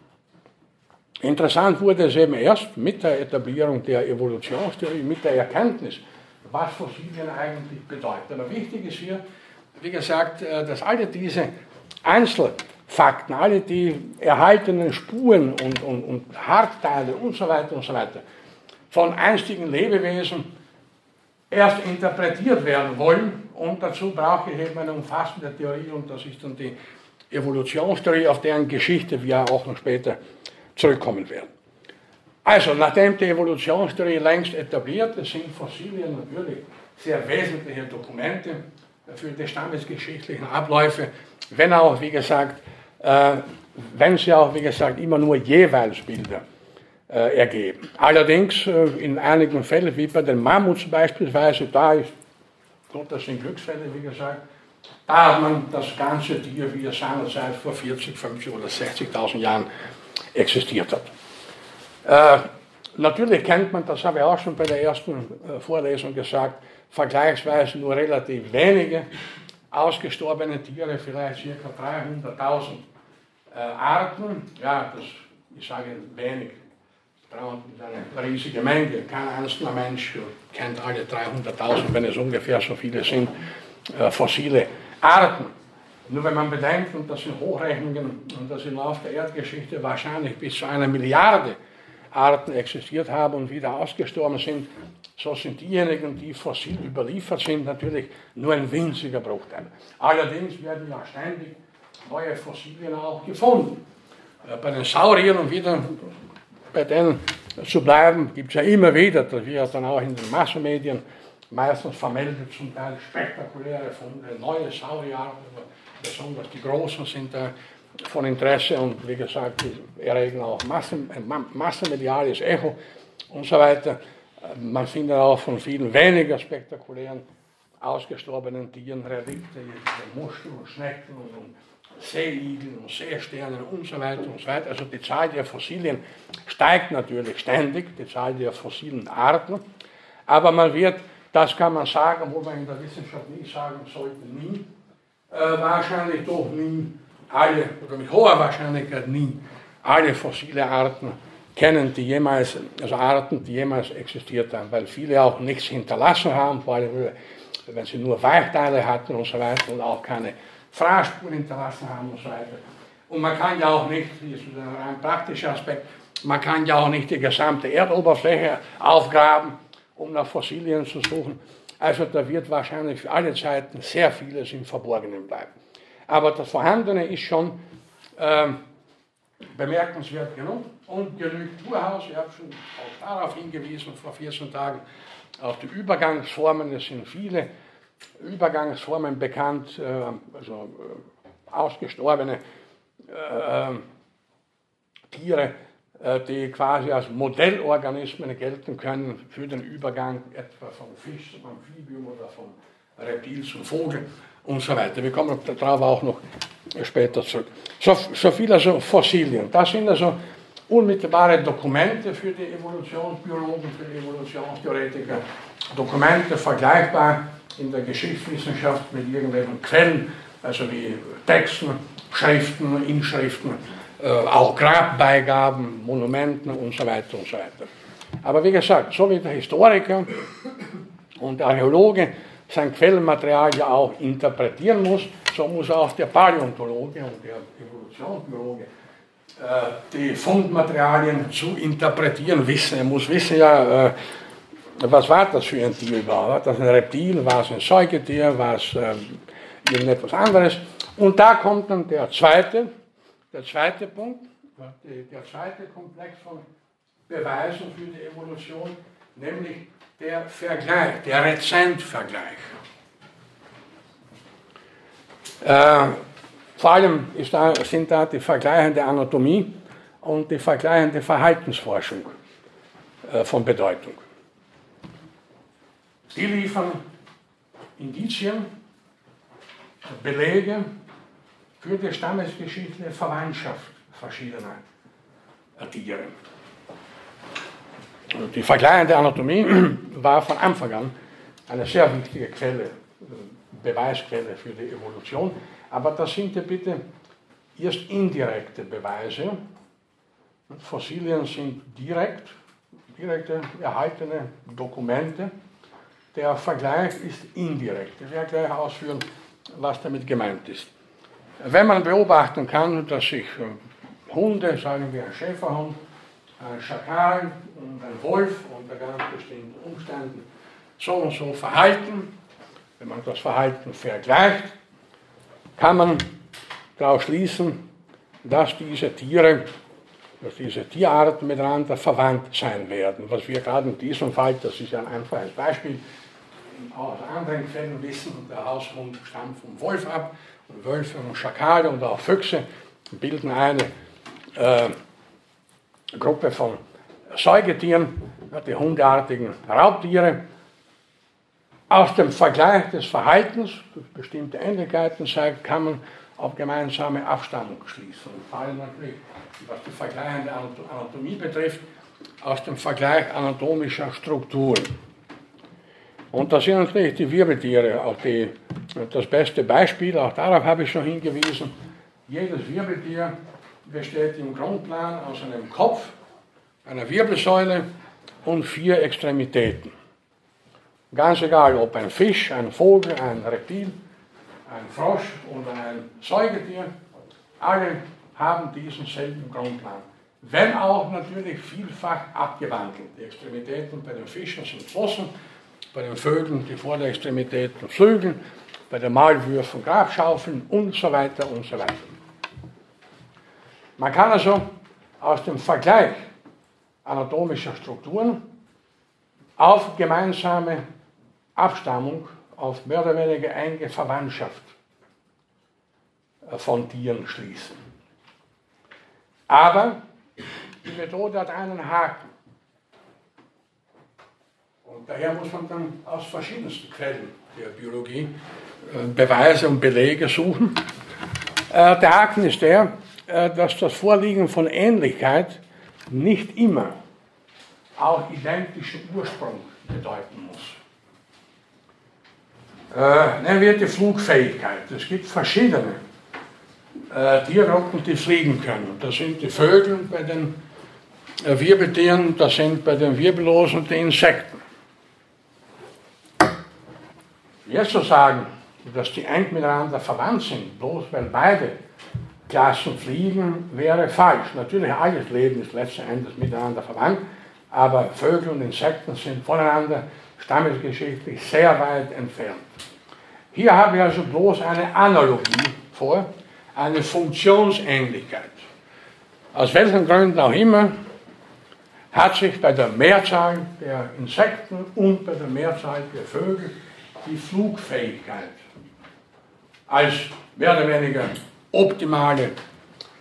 Interessant wurde es eben erst mit der Etablierung der Evolutionstheorie, mit der Erkenntnis, was Fossilien eigentlich bedeuten. Aber wichtig ist hier, wie gesagt, äh, dass alle diese Einzelfakten, alle die erhaltenen Spuren und, und, und Hartteile und so weiter und so weiter von einstigen Lebewesen erst interpretiert werden wollen. Und dazu brauche ich eben eine umfassende Theorie und das ist dann die Evolutionstheorie, auf deren Geschichte wir auch noch später zurückkommen werden. Also, nachdem die Evolutionstheorie längst etabliert ist, sind Fossilien natürlich sehr wesentliche Dokumente für die stammesgeschichtlichen Abläufe, wenn auch, wie gesagt, äh, wenn sie auch, wie gesagt, immer nur jeweils Bilder äh, ergeben. Allerdings äh, in einigen Fällen, wie bei den Mammuts beispielsweise, da ist, gut, das sind Glücksfälle, wie gesagt, da hat man das ganze Tier, wie es seinerzeit vor 40, 50 oder 60.000 Jahren existiert hat. Äh, natürlich kennt man, das habe ich auch schon bei der ersten äh, Vorlesung gesagt, vergleichsweise nur relativ wenige ausgestorbene Tiere, vielleicht ca. 300.000 äh, Arten. Ja, das, ich sage wenig, 300 ist eine riesige Menge. Kein einzelner Mensch kennt alle 300.000, wenn es ungefähr so viele sind, äh, fossile Arten. Nur wenn man bedenkt, und das sind Hochrechnungen, und das im Laufe der Erdgeschichte wahrscheinlich bis zu einer Milliarde Arten existiert haben und wieder ausgestorben sind, so sind diejenigen, die fossil überliefert sind, natürlich nur ein winziger Bruchteil. Allerdings werden ja ständig neue Fossilien auch gefunden. Äh, bei den Sauriern und wieder bei denen zu bleiben, gibt es ja immer wieder, das wird dann auch in den Massenmedien meistens vermeldet, zum Teil spektakuläre Funde, neue Saurierarten, besonders die großen sind da von Interesse und wie gesagt, die erregen auch Massen, massenmediales Echo und so weiter. Man findet auch von vielen weniger spektakulären ausgestorbenen Tieren Relikte, Muscheln und Schnecken und Seeigeln und Seesternen und so weiter und so weiter. Also die Zahl der Fossilien steigt natürlich ständig, die Zahl der fossilen Arten, aber man wird, das kann man sagen, wo man in der Wissenschaft nicht sagen sollte, nie, äh, wahrscheinlich doch nie alle, oder mit hoher Wahrscheinlichkeit nie, alle fossile Arten kennen, die jemals, also Arten, die jemals existiert haben, weil viele auch nichts hinterlassen haben, vor allem wenn sie nur Weichteile hatten und so weiter und auch keine Fraßspuren hinterlassen haben und so weiter. Und man kann ja auch nicht, das ist ein praktischer Aspekt, man kann ja auch nicht die gesamte Erdoberfläche aufgraben, um nach Fossilien zu suchen. Also da wird wahrscheinlich für alle Zeiten sehr vieles im Verborgenen bleiben. Aber das Vorhandene ist schon ähm, bemerkenswert genug und genügt Urhaus. Ich habe schon auch darauf hingewiesen vor 14 Tagen, auf die Übergangsformen. Es sind viele Übergangsformen bekannt, äh, also äh, ausgestorbene äh, Tiere, die quasi als Modellorganismen gelten können für den Übergang etwa vom Fisch zum Amphibium oder vom Reptil zum Vogel und so weiter. Wir kommen darauf auch noch später zurück. So, so viel also Fossilien. Das sind also unmittelbare Dokumente für die Evolutionsbiologen, für die Evolutionstheoretiker. Dokumente vergleichbar in der Geschichtswissenschaft mit irgendwelchen Quellen, also wie Texten, Schriften, Inschriften, äh, auch Grabbeigaben, Monumenten und so weiter und so weiter. Aber wie gesagt, so wie der Historiker und der Archäologe sein Quellenmaterial ja auch interpretieren muss, so muss auch der Paläontologe und der Evolutionsbiologe äh, die Fundmaterialien zu interpretieren wissen. Er muss wissen, ja, äh, was war das für ein Tier überhaupt? War das ein Reptil, war es ein Säugetier, war es äh, irgendetwas anderes? Und da kommt dann der zweite, der zweite Punkt, der zweite Komplex von Beweisen für die Evolution, nämlich der Vergleich, der Rezentvergleich. Äh, vor allem da, sind da die Vergleiche der Anatomie und die vergleichende Verhaltensforschung äh, von Bedeutung. Die liefern Indizien, Belege für die stammesgeschichtliche Verwandtschaft verschiedener Tiere. Die vergleichende Anatomie <clears throat> war von Anfang an eine sehr wichtige Quelle, Beweisquelle für die Evolution, aber das sind ja bitte erst indirekte Beweise. Fossilien sind direkt, direkte erhaltene Dokumente. Der Vergleich ist indirekt. Ich werde gleich ausführen, was damit gemeint ist. Wenn man beobachten kann, dass sich äh, Hunde, sagen wir ein Schäferhund, ein Schakal und ein Wolf unter ganz bestimmten Umständen so und so verhalten, wenn man das Verhalten vergleicht, kann man daraus schließen, dass diese Tiere, dass diese Tierarten miteinander verwandt sein werden. Was wir gerade in diesem Fall, das ist ja ein einfaches Beispiel, aus anderen Quellen wissen, der Haushund stammt vom Wolf ab, und Wölfe und Schakale und auch Füchse bilden eine äh, Gruppe von Säugetieren, die hundeartigen Raubtiere. Aus dem Vergleich des Verhaltens, bestimmte Ähnlichkeiten zeigt, kann man auf gemeinsame Abstammung schließen. Vor allem natürlich, was die vergleichende Anatomie betrifft, aus dem Vergleich anatomischer Strukturen. Und da sind natürlich die Wirbeltiere auch die, das beste Beispiel, auch darauf habe ich schon hingewiesen. Jedes Wirbeltier besteht im Grundplan aus einem Kopf, einer Wirbelsäule und vier Extremitäten. Ganz egal, ob ein Fisch, ein Vogel, ein Reptil, ein Frosch oder ein Säugetier, alle haben diesen selben Grundplan. Wenn auch natürlich vielfach abgewandelt. Die Extremitäten bei den Fischen sind Flossen, bei den Vögeln die Vorderextremitäten Flügel, bei den Maulwürfen Grabschaufeln und so weiter und so weiter. Man kann also aus dem Vergleich anatomischer Strukturen auf gemeinsame Abstammung, auf mehr oder weniger enge Verwandtschaft von Tieren schließen. Aber die Methode hat einen Haken. Und daher muss man dann aus verschiedensten Quellen der Biologie äh, Beweise und Belege suchen. Äh, der Haken ist der, äh, dass das Vorliegen von Ähnlichkeit nicht immer auch identischen Ursprung bedeuten muss. nennen wir die Flugfähigkeit. Es gibt verschiedene Tiergruppen, die fliegen können. Das sind die Vögel bei den Wirbeltieren, das sind bei den Wirbellosen die Insekten. Jetzt zu sagen, dass die eng miteinander verwandt sind, bloß weil beide Klassen fliegen, wäre falsch. Natürlich, alles Leben ist letzten Endes miteinander verwandt, aber Vögel und Insekten sind voneinander stammesgeschichtlich sehr weit entfernt. Hier habe ich also bloß eine Analogie vor, eine Funktionsähnlichkeit. Aus welchen Gründen auch immer hat sich bei der Mehrzahl der Insekten und bei der Mehrzahl der Vögel die Flugfähigkeit als mehr oder weniger optimale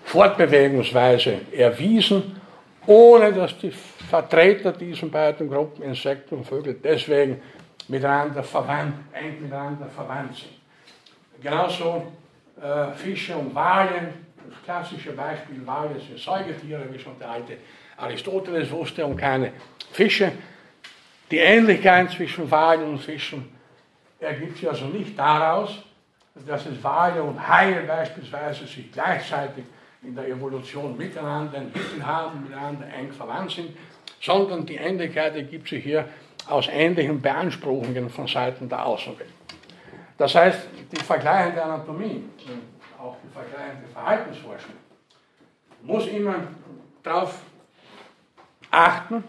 Fortbewegungsweise erwiesen, ohne dass die Vertreter dieser beiden Gruppen, Insekten und Vögel, deswegen miteinander verwandt, eng miteinander verwandt sind. Genauso äh, Fische und Wale, das klassische Beispiel, Wale sind Säugetiere, wie schon der alte Aristoteles wusste, und keine Fische. Die Ähnlichkeit zwischen Walen und Fischen ergibt sich also nicht daraus, dass es Wale und Haie beispielsweise sich gleichzeitig in der Evolution miteinander entwickelt haben, miteinander eng verwandt sind, sondern die Ähnlichkeit ergibt sich hier aus ähnlichen Beanspruchungen von Seiten der Außenwelt. Das heißt, die vergleichende Anatomie und auch die vergleichende Verhaltensforschung muss immer darauf achten,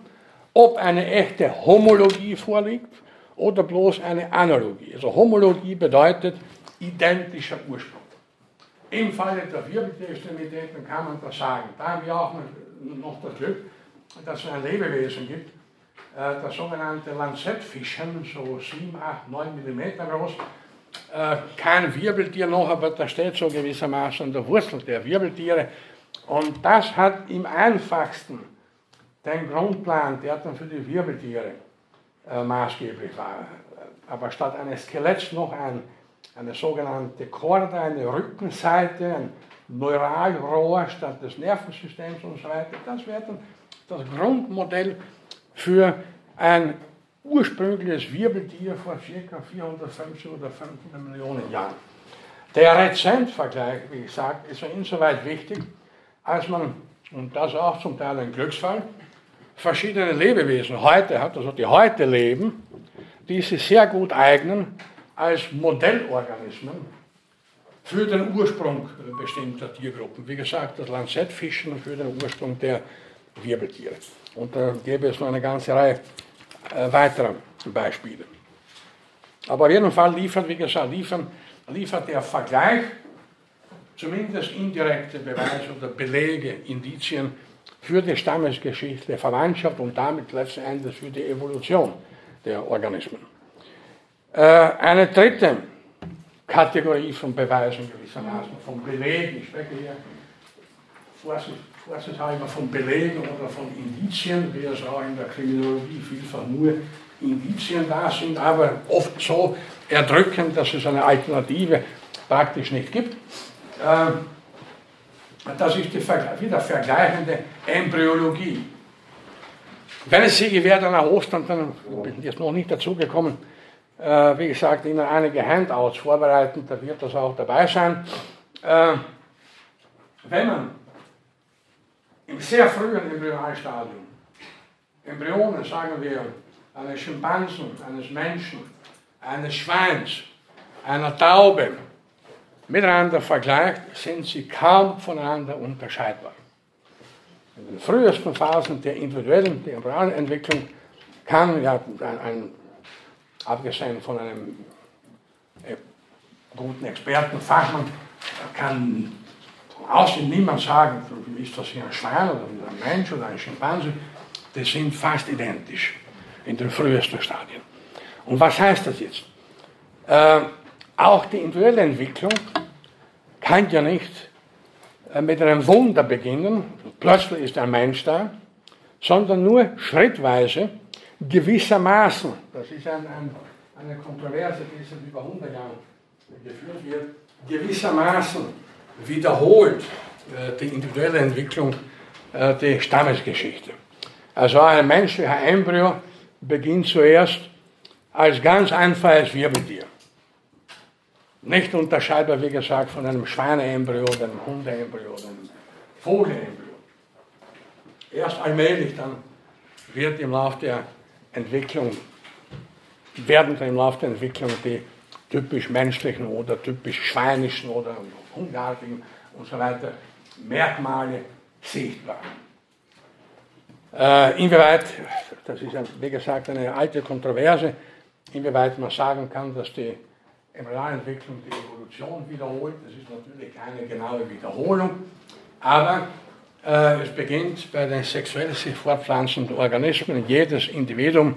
ob eine echte Homologie vorliegt oder bloß eine Analogie. Also Homologie bedeutet identischer Ursprung. Im Falle der Wirbeltierextremitäten kann man das sagen. Da haben wir auch noch das Glück, dass es ein Lebewesen gibt, äh, das sogenannte Lanzettfischen, so 7, 8, 9 mm groß. Äh, kein Wirbeltier noch, aber das steht so gewissermaßen an der Wurzel der Wirbeltiere. Und das hat im einfachsten den Grundplan, der dann für die Wirbeltiere äh, maßgeblich war. Aber statt eines Skeletts noch ein, eine sogenannte Korde, eine Rückenseite, ein Neuralrohr statt des Nervensystems und so weiter. Das wäre dann das Grundmodell für ein ursprüngliches Wirbeltier vor ca. 450 oder 500 Millionen Jahren. Der Rezentvergleich, wie gesagt, ist insoweit wichtig, als man, und das auch zum Teil ein Glücksfall, verschiedene Lebewesen heute hat, also die heute leben, die sich sehr gut eignen als Modellorganismen für den Ursprung bestimmter Tiergruppen. Wie gesagt, das Lanzettfischen für den Ursprung der Wirbeltiere. Und da gäbe es noch eine ganze Reihe äh, weiterer Beispiele. Aber auf jeden Fall liefert, wie gesagt, liefern, liefert der Vergleich zumindest indirekte Beweise oder Belege, Indizien für die Stammesgeschichte Verwandtschaft und damit letzten Endes für die Evolution der Organismen. Äh, eine dritte Kategorie von Beweisen gewissermaßen, von Belegen, ich spreche hier vorsichtshalber von Belegen oder von Indizien, wie es auch in der Kriminologie vielfach nur Indizien da sind, aber oft so erdrückend, dass es eine Alternative praktisch nicht gibt. Ähm, das ist die wieder vergleichende Embryologie. Wenn es Sie gewährt nach Ostern, dann bin ich jetzt noch nicht dazugekommen, äh, wie gesagt, Ihnen einige Handouts vorbereiten, da wird das auch dabei sein. Äh, wenn man im sehr frühen Embryonalstadium Embryonen, sagen wir, eines Schimpansen, eines Menschen, eines Schweins, einer Taube miteinander vergleicht, sind sie kaum voneinander unterscheidbar. In den frühesten Phasen der individuellen, der embryonalen Entwicklung kann ja ein, ein abgesehen von einem äh, guten Experten, Fachmann, kann außen niemand sagen, ist das hier ein Schwein oder ein Mensch oder ein Schimpanse, die sind fast identisch in den frühesten Stadien. Und was heißt das jetzt? Äh, auch die individuelle Entwicklung kann ja nicht äh, mit einem Wunder beginnen, plötzlich ist ein Mensch da, sondern nur schrittweise, gewissermaßen, das ist ein, ein, eine Kontroverse, die seit über 100 Jahren geführt wird, gewissermaßen wiederholt äh, die individuelle Entwicklung äh, die Stammesgeschichte. Also ein menschlicher Embryo beginnt zuerst als ganz einfaches Wirbeltier. Nicht unterscheidbar, wie gesagt, von einem Schweineembryo oder einem Hundeembryo oder einem Vogelembryo. Erst allmählich dann wird im Laufe der Entwicklung, werden im Laufe der Entwicklung die typisch menschlichen oder typisch schweinischen oder hundartigen und so weiter Merkmale sichtbar. Äh, inwieweit, das ist wie gesagt eine alte Kontroverse, inwieweit man sagen kann, dass die Embryonalentwicklung die Evolution wiederholt, das ist natürlich keine genaue Wiederholung, aber es beginnt bei den sexuell sich fortpflanzenden Organismen, jedes Individuum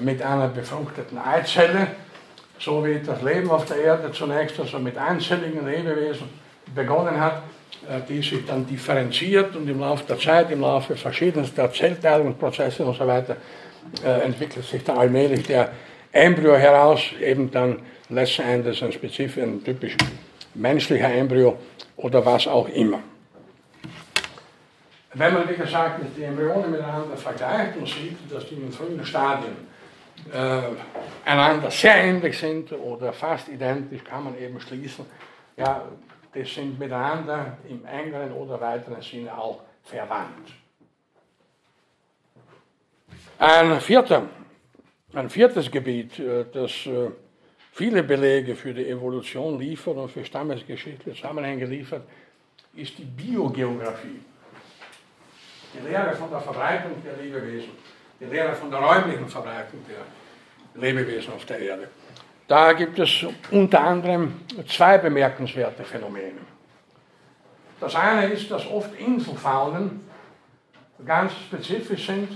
mit einer befruchteten Eizelle, so wie das Leben auf der Erde zunächst also mit einzelligen Lebewesen begonnen hat, äh, die sich dann differenziert und im Laufe der Zeit, im Laufe verschiedenster Zellteilungsprozesse und so weiter, äh, entwickelt sich dann allmählich der Embryo heraus, eben dann letzten Endes ein spezifisch, ein typisch menschlicher Embryo oder was auch immer. Wenn man, wie gesagt, die Embryonen miteinander vergleicht und sieht, dass die in frühen Stadien äh, einander sehr ähnlich sind oder fast identisch, kann man eben schließen, ja, die sind miteinander im engeren oder weiteren Sinne auch verwandt. Ein, vierter, ein viertes Gebiet, äh, das äh, viele Belege für die Evolution liefert und für stammesgeschichtliche Zusammenhänge liefert, ist die Biogeografie. Die Lehre von der Verbreitung der Lebewesen, die Lehre von der räumlichen Verbreitung der Lebewesen auf der Erde. Da gibt es unter anderem zwei bemerkenswerte Phänomene. Das eine ist, dass oft Inselfaunen ganz spezifisch sind,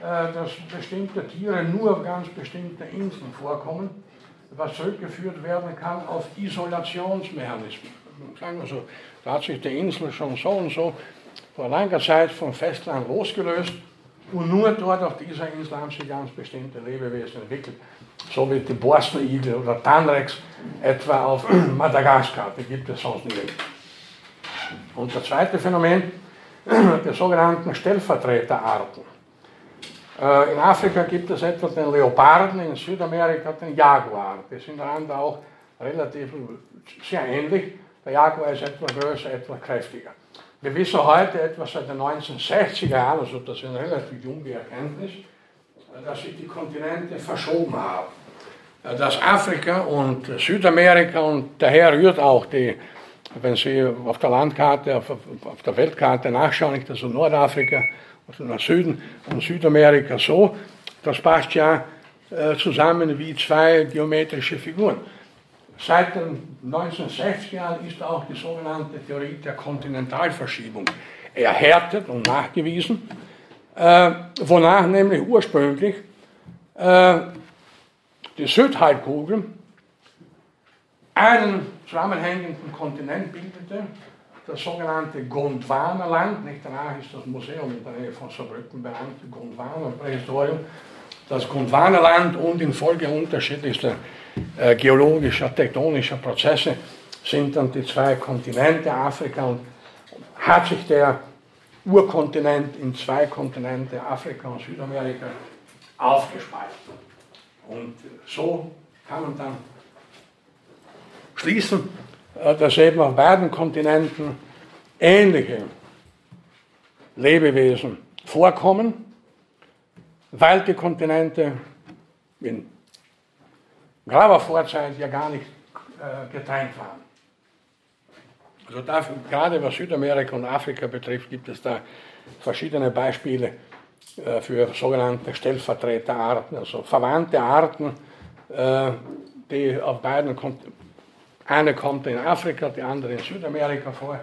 äh, dass bestimmte Tiere nur auf ganz bestimmte Inseln vorkommen, was zurückgeführt werden kann auf Isolationsmechanismen. sagen wir so, da hat sich die Insel schon so und so vor langer Zeit vom Festland losgelöst und nur dort auf dieser Insel haben sich ganz bestimmte Lebewesen entwickelt, so wie die Borstenigel oder Tanrex etwa auf <clears throat> Madagaskar, die gibt es sonst nicht. Und das zweite Phänomen, <clears throat> der sogenannten Stellvertreterarten. Äh, in Afrika gibt es etwa den Leoparden, in Südamerika den Jaguar. Die sind einander auch relativ sehr ähnlich. Der Jaguar ist etwas größer, etwas kräftiger. Wir wissen heute etwa seit den 1960er Jahren, also das ist eine relativ junge Erkenntnis, dass sich die Kontinente verschoben haben. Dass Afrika und Südamerika und daher rührt auch die, wenn Sie auf der Landkarte, auf, auf der Weltkarte nachschauen, nicht also Nordafrika, also nach Süden und Südamerika so, das passt ja äh, zusammen wie zwei geometrische Figuren. Seit den 1960er Jahren ist auch die sogenannte Theorie der Kontinentalverschiebung erhärtet und nachgewiesen, äh, wonach nämlich ursprünglich äh, die Südhalbkugel einen zusammenhängenden Kontinent bildete, das sogenannte Gondwanerland, nicht danach ist das Museum in der Nähe von Saarbrücken benannt, Gondwaner Prähistorium, das Gondwanerland und infolge unterschiedlichster äh, geologischer, tektonischer Prozesse sind dann die zwei Kontinente, Afrika und hat sich der Urkontinent in zwei Kontinente, Afrika und Südamerika, aufgespalten. Und so kann man dann schließen, äh, dass eben auf beiden Kontinenten ähnliche Lebewesen vorkommen, weil die Kontinente in grauer Vorzeit ja gar nicht äh, getrennt waren. Also dafür, gerade was Südamerika und Afrika betrifft, gibt es da verschiedene Beispiele äh, für sogenannte Stellvertreterarten, also verwandte Arten, äh, die auf beiden Kontinenten, eine kommt in Afrika, die andere in Südamerika vor,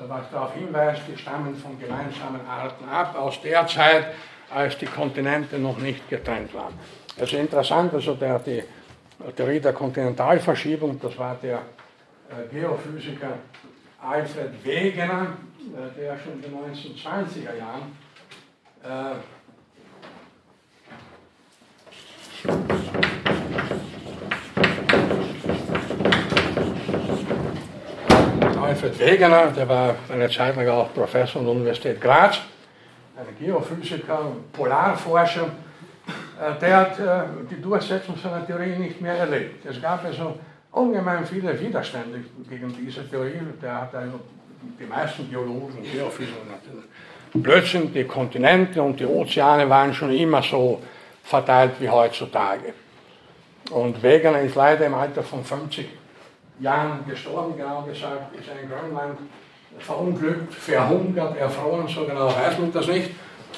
was darauf hinweist, die stammen von gemeinsamen Arten ab, aus der Zeit, als die Kontinente noch nicht getrennt waren. Es ist interessant, also der, die Theorie der Kontinentalverschiebung, das war der äh, Geophysiker Alfred Wegener, äh, der schon in den 1920er Jahren äh, Alfred Wegener, der war eine Zeit lang auch Professor an der Universität Graz, ein Geophysiker, Polarforscher, der hat äh, die Durchsetzung seiner Theorie nicht mehr erlebt. Es gab also ungemein viele Widerstände gegen diese Theorie. Der hat also die meisten Geologen, Geophysiker, Blödsinn, die Kontinente und die Ozeane waren schon immer so verteilt wie heutzutage. Und Wegener ist leider im Alter von 50 Jahren gestorben, genau gesagt, ist in Grönland verunglückt, verhungert, erfroren, so genau weiß man das nicht.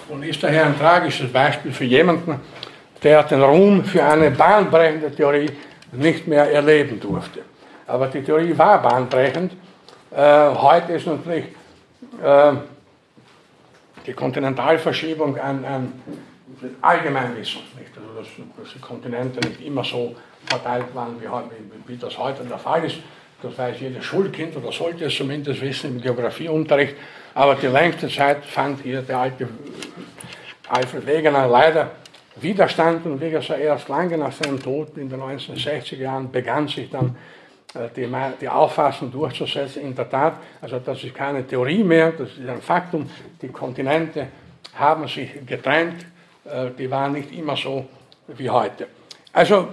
Und ist daher ein tragisches Beispiel für jemanden, der den Ruhm für eine bahnbrechende Theorie nicht mehr erleben durfte. Aber die Theorie war bahnbrechend. Äh, heute ist natürlich äh, die Kontinentalverschiebung ein, ein Allgemeinwissen. Nicht? Also dass, dass, die Kontinente nicht immer so verteilt waren, wie, wie, wie das heute der Fall ist. Das weiß jedes Schulkind oder sollte es zumindest wissen im Geografieunterricht. Aber die längste Zeit fand hier der alte Alfred Wegener leider Widerstand und wie gesagt, erst lange nach seinem Tod in den 1960er Jahren begann sich dann äh, die, die Auffassung durchzusetzen. In der Tat, also das ist keine Theorie mehr, das ist ein Faktum. Die Kontinente haben sich getrennt, äh, die waren nicht immer so wie heute. Also,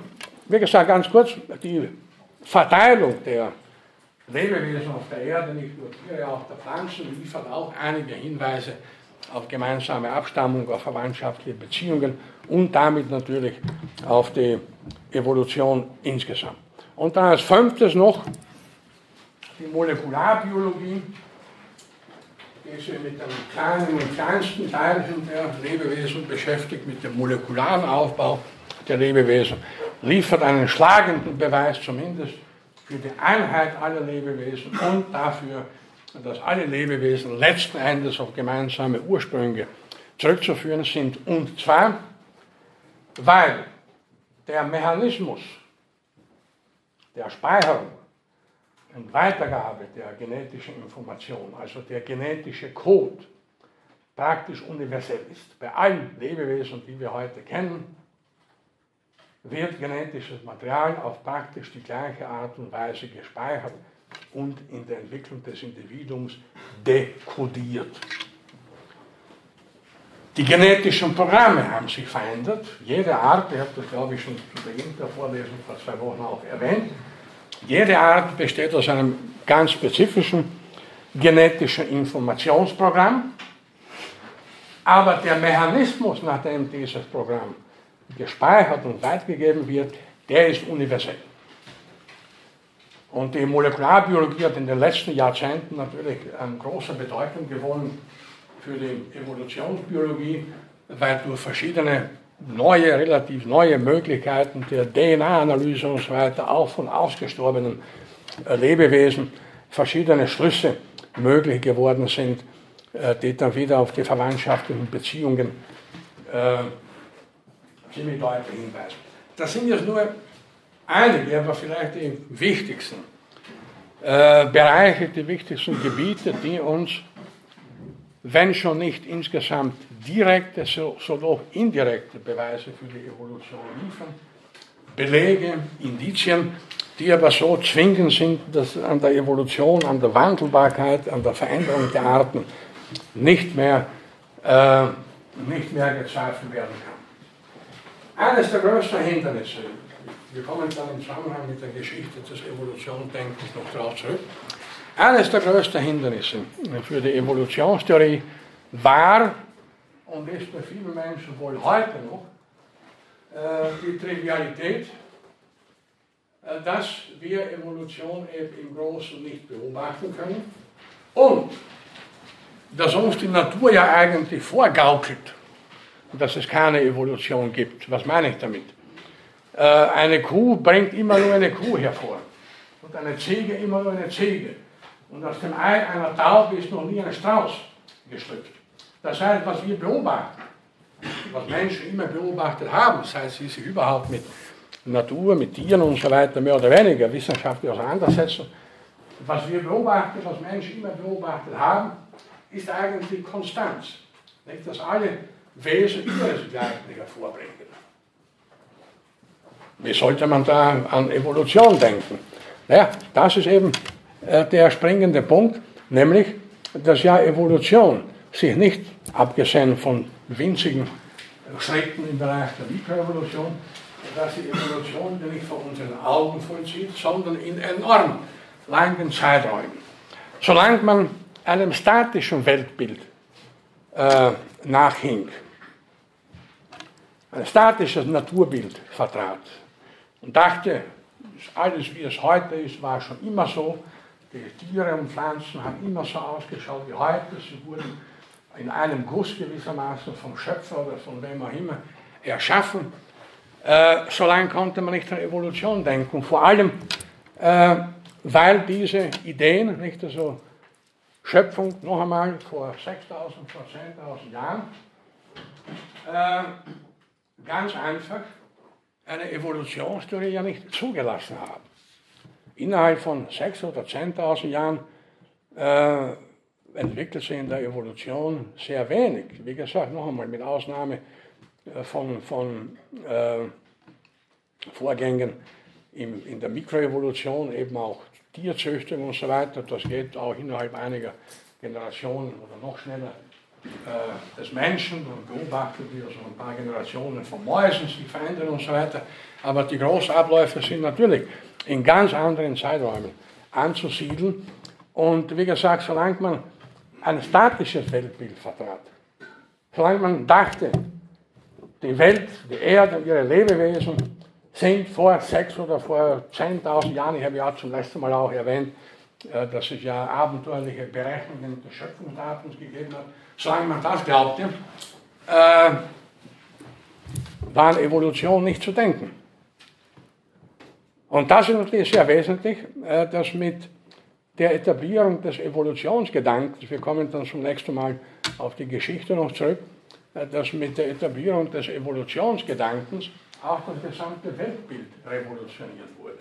wie gesagt, ganz kurz, die Verteilung der Lebewesen auf der Erde, nicht nur Tiere, auch der Pflanzen, liefert auch einige Hinweise auf gemeinsame Abstammung, auf verwandtschaftliche Beziehungen und damit natürlich auf die Evolution insgesamt. Und dann als fünftes noch die Molekularbiologie, die sich mit den kleinen und kleinsten Teilchen der Lebewesen beschäftigt, mit dem molekularen Aufbau der Lebewesen, liefert einen schlagenden Beweis zumindest für die Einheit aller Lebewesen und dafür, dass alle Lebewesen letzten Endes auf gemeinsame Ursprünge zurückzuführen sind. Und zwar, weil der Mechanismus der Speicherung und Weitergabe der genetischen Information, also der genetische Code, praktisch universell ist. Bei allen Lebewesen, die wir heute kennen, wird genetisches Material auf praktisch die gleiche Art und Weise gespeichert und in der Entwicklung des Individuums dekodiert. Die genetischen Programme haben sich verändert. Jede Art, ich habe das glaube ich schon zu Beginn der Vorlesung vor zwei Wochen auch erwähnt, jede Art besteht aus einem ganz spezifischen genetischen Informationsprogramm, aber der Mechanismus, nach dem dieses Programm gespeichert und weitergegeben wird, der ist universell. Und die Molekularbiologie hat in den letzten Jahrzehnten natürlich an großer Bedeutung gewonnen für die Evolutionsbiologie, weil durch verschiedene neue, relativ neue Möglichkeiten der DNA-Analyse und so weiter, auch von ausgestorbenen äh, Lebewesen, verschiedene Schlüsse möglich geworden sind, äh, die dann wieder auf die verwandtschaftlichen Beziehungen äh, ziemlich deutlich hinweisen. Das sind jetzt nur einige, aber vielleicht die wichtigsten äh, Bereiche, die wichtigsten Gebiete, die uns, wenn schon nicht insgesamt direkte, so, so doch indirekte Beweise für die Evolution liefern, Belege, Indizien, die aber so zwingend sind, dass an der Evolution, an der Wandelbarkeit, an der Veränderung der Arten nicht mehr, äh, nicht mehr gezweifelt werden kann. Eines der größten Hindernisse, wir kommen dann im Zusammenhang mit der Geschichte des Evolutionsdenkens noch darauf zurück, eines der größten Hindernisse für die Evolutionstheorie war und ist bei vielen Menschen wohl heute noch äh, die Trivialität, äh, dass wir Evolution eben im Großen nicht beobachten können und dass uns die Natur ja eigentlich vorgaukelt, dass es keine Evolution gibt. Was meine ich damit? Äh, eine Kuh bringt immer nur eine Kuh hervor und eine Ziege immer nur eine Ziege. Und aus dem Ei einer Taube ist noch nie ein Strauß geschlüpft. Das heißt, was wir beobachten, was Menschen immer beobachtet haben, das heißt, sie sich überhaupt mit Natur, mit Tieren und so weiter mehr oder weniger wissenschaftlich auseinandersetzen, was wir beobachten, was Menschen immer beobachtet haben, ist eigentlich Konstanz. Nicht? Dass alle Wesen ihresgleichen hervorbringen. Wie sollte man da an Evolution denken? Naja, das ist eben der springende Punkt, nämlich, dass ja Evolution sich nicht, abgesehen von winzigen Schritten im Bereich der Mikroevolution, dass die Evolution nicht vor unseren Augen vollzieht, sondern in enorm langen Zeiträumen. Solange man einem statischen Weltbild äh, nachhing, ein statisches Naturbild vertrat und dachte, alles wie es heute ist, war schon immer so, die Tiere und Pflanzen haben immer so ausgeschaut wie heute, sie wurden in einem Guss gewissermaßen vom Schöpfer oder von wem auch immer erschaffen. Äh, so lange konnte man nicht an Evolution denken. Vor allem, äh, weil diese Ideen, nicht also Schöpfung, noch einmal vor 6000, vor 10.000 Jahren, äh, ganz einfach eine Evolutionstheorie ja nicht zugelassen haben. Innerhalb von 6.000 oder 10.000 Jahren äh, entwickelt sich in der Evolution sehr wenig. Wie gesagt, noch einmal mit Ausnahme von, von äh, Vorgängen im, in der Mikroevolution, eben auch Tierzüchtung und so weiter. Das geht auch innerhalb einiger Generationen oder noch schneller äh, des Menschen und beobachtet wir so ein paar Generationen von Mäusen, sich verändern und so weiter. Aber die Großabläufe sind natürlich in ganz anderen Zeiträumen anzusiedeln. Und wie gesagt, solange man ein statisches Weltbild vertrat. Solange man dachte, die Welt, die Erde und ihre Lebewesen sind vor sechs oder vor 10.000 Jahren, ich habe ja zum letzten Mal auch erwähnt, äh, dass es ja abenteuerliche Berechnungen des Schöpfungsdatums gegeben hat, solange man das glaubte, äh, war Evolution nicht zu denken. Und das ist natürlich sehr wesentlich, äh, dass mit der Etablierung des Evolutionsgedankens, wir kommen dann zum nächsten Mal auf die Geschichte noch zurück, äh, dass mit der Etablierung des Evolutionsgedankens auch das gesamte Weltbild revolutioniert wurde.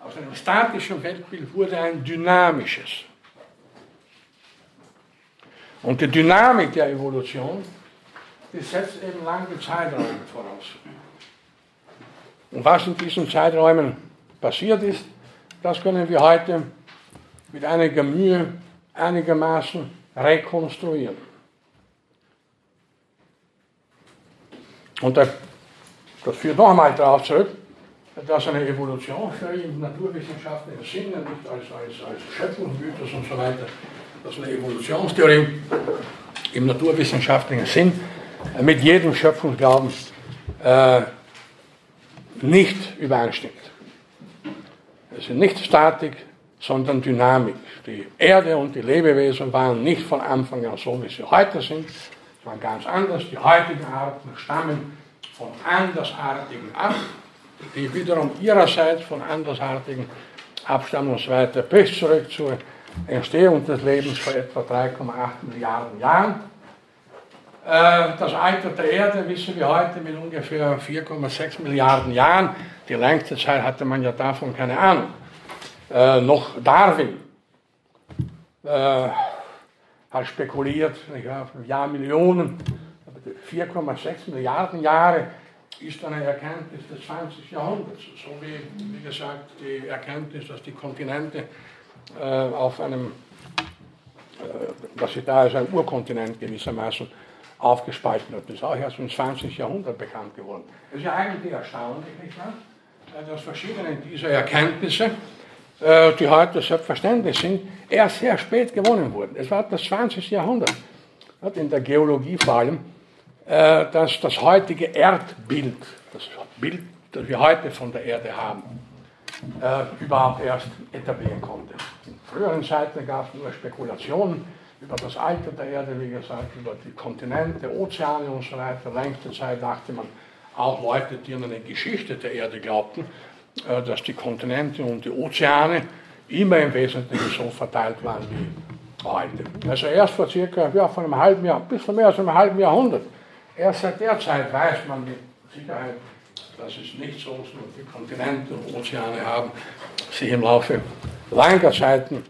Aus einem statischen Weltbild wurde ein dynamisches. Und die Dynamik der Evolution, die setzt eben lange Zeiträume voraus. Und was in diesen Zeiträumen passiert ist, das können wir heute mit einiger Mühe einigermaßen rekonstruieren. Und das führt noch einmal darauf zurück, dass eine Evolutionstheorie im naturwissenschaftlichen Sinne, nicht als, als, als Schöpfungsmythos und so weiter, dass eine Evolutionstheorie im naturwissenschaftlichen Sinn mit jedem Schöpfungsglauben äh, nicht übereinstimmt. Es ist nicht Statik, sondern Dynamik. Die Erde und die Lebewesen waren nicht von Anfang an so, wie sie heute sind. Es waren ganz anders. Die heutigen Arten stammen von Andersartigen ab, die wiederum ihrerseits von Andersartigen abstammen und so weiter, bis zurück zur Entstehung des Lebens vor etwa 3,8 Milliarden Jahren. Äh, das Alter der Erde wissen wir heute mit ungefähr 4,6 Milliarden Jahren. Die längste Zeit hatte man ja davon keine Ahnung. Äh, noch Darwin äh, hat spekuliert, ja, Jahrmillionen, 4,6 Milliarden Jahre ist eine Erkenntnis des 20. Jahrhunderts. So wie, wie gesagt, die Erkenntnis, dass die Kontinente äh, auf einem, äh, dass sie da als ein Urkontinent gewissermaßen aufgespalten hat. Das ist auch erst im 20. Jahrhundert bekannt geworden. Es ist ja eigentlich erstaunlich, nicht wahr? Äh, dass verschiedene dieser Erkenntnisse, äh, die heute selbstverständlich sind, erst sehr spät gewonnen wurden. Es war das 20. Jahrhundert, in der Geologie vor allem, äh, dass das heutige Erdbild, das Bild, das wir heute von der Erde haben, überhaupt erst etablieren konnte. In früheren Zeiten gab es nur Spekulationen über das Alter der Erde, wie gesagt, über die Kontinente, Ozeane und so weiter. Längste Zeit dachte man, auch Leute, die an eine Geschichte der Erde glaubten, äh, dass die Kontinente und die Ozeane immer im Wesentlichen so verteilt waren wie heute. Also erst vor circa, ja, vor einem halben Jahr, bis vor mehr als einem halben Jahrhundert, erst seit der Zeit weiß man mit Sicherheit, dass es nicht so ist, und die Kontinente und Ozeane haben sich im Laufe langer Zeiten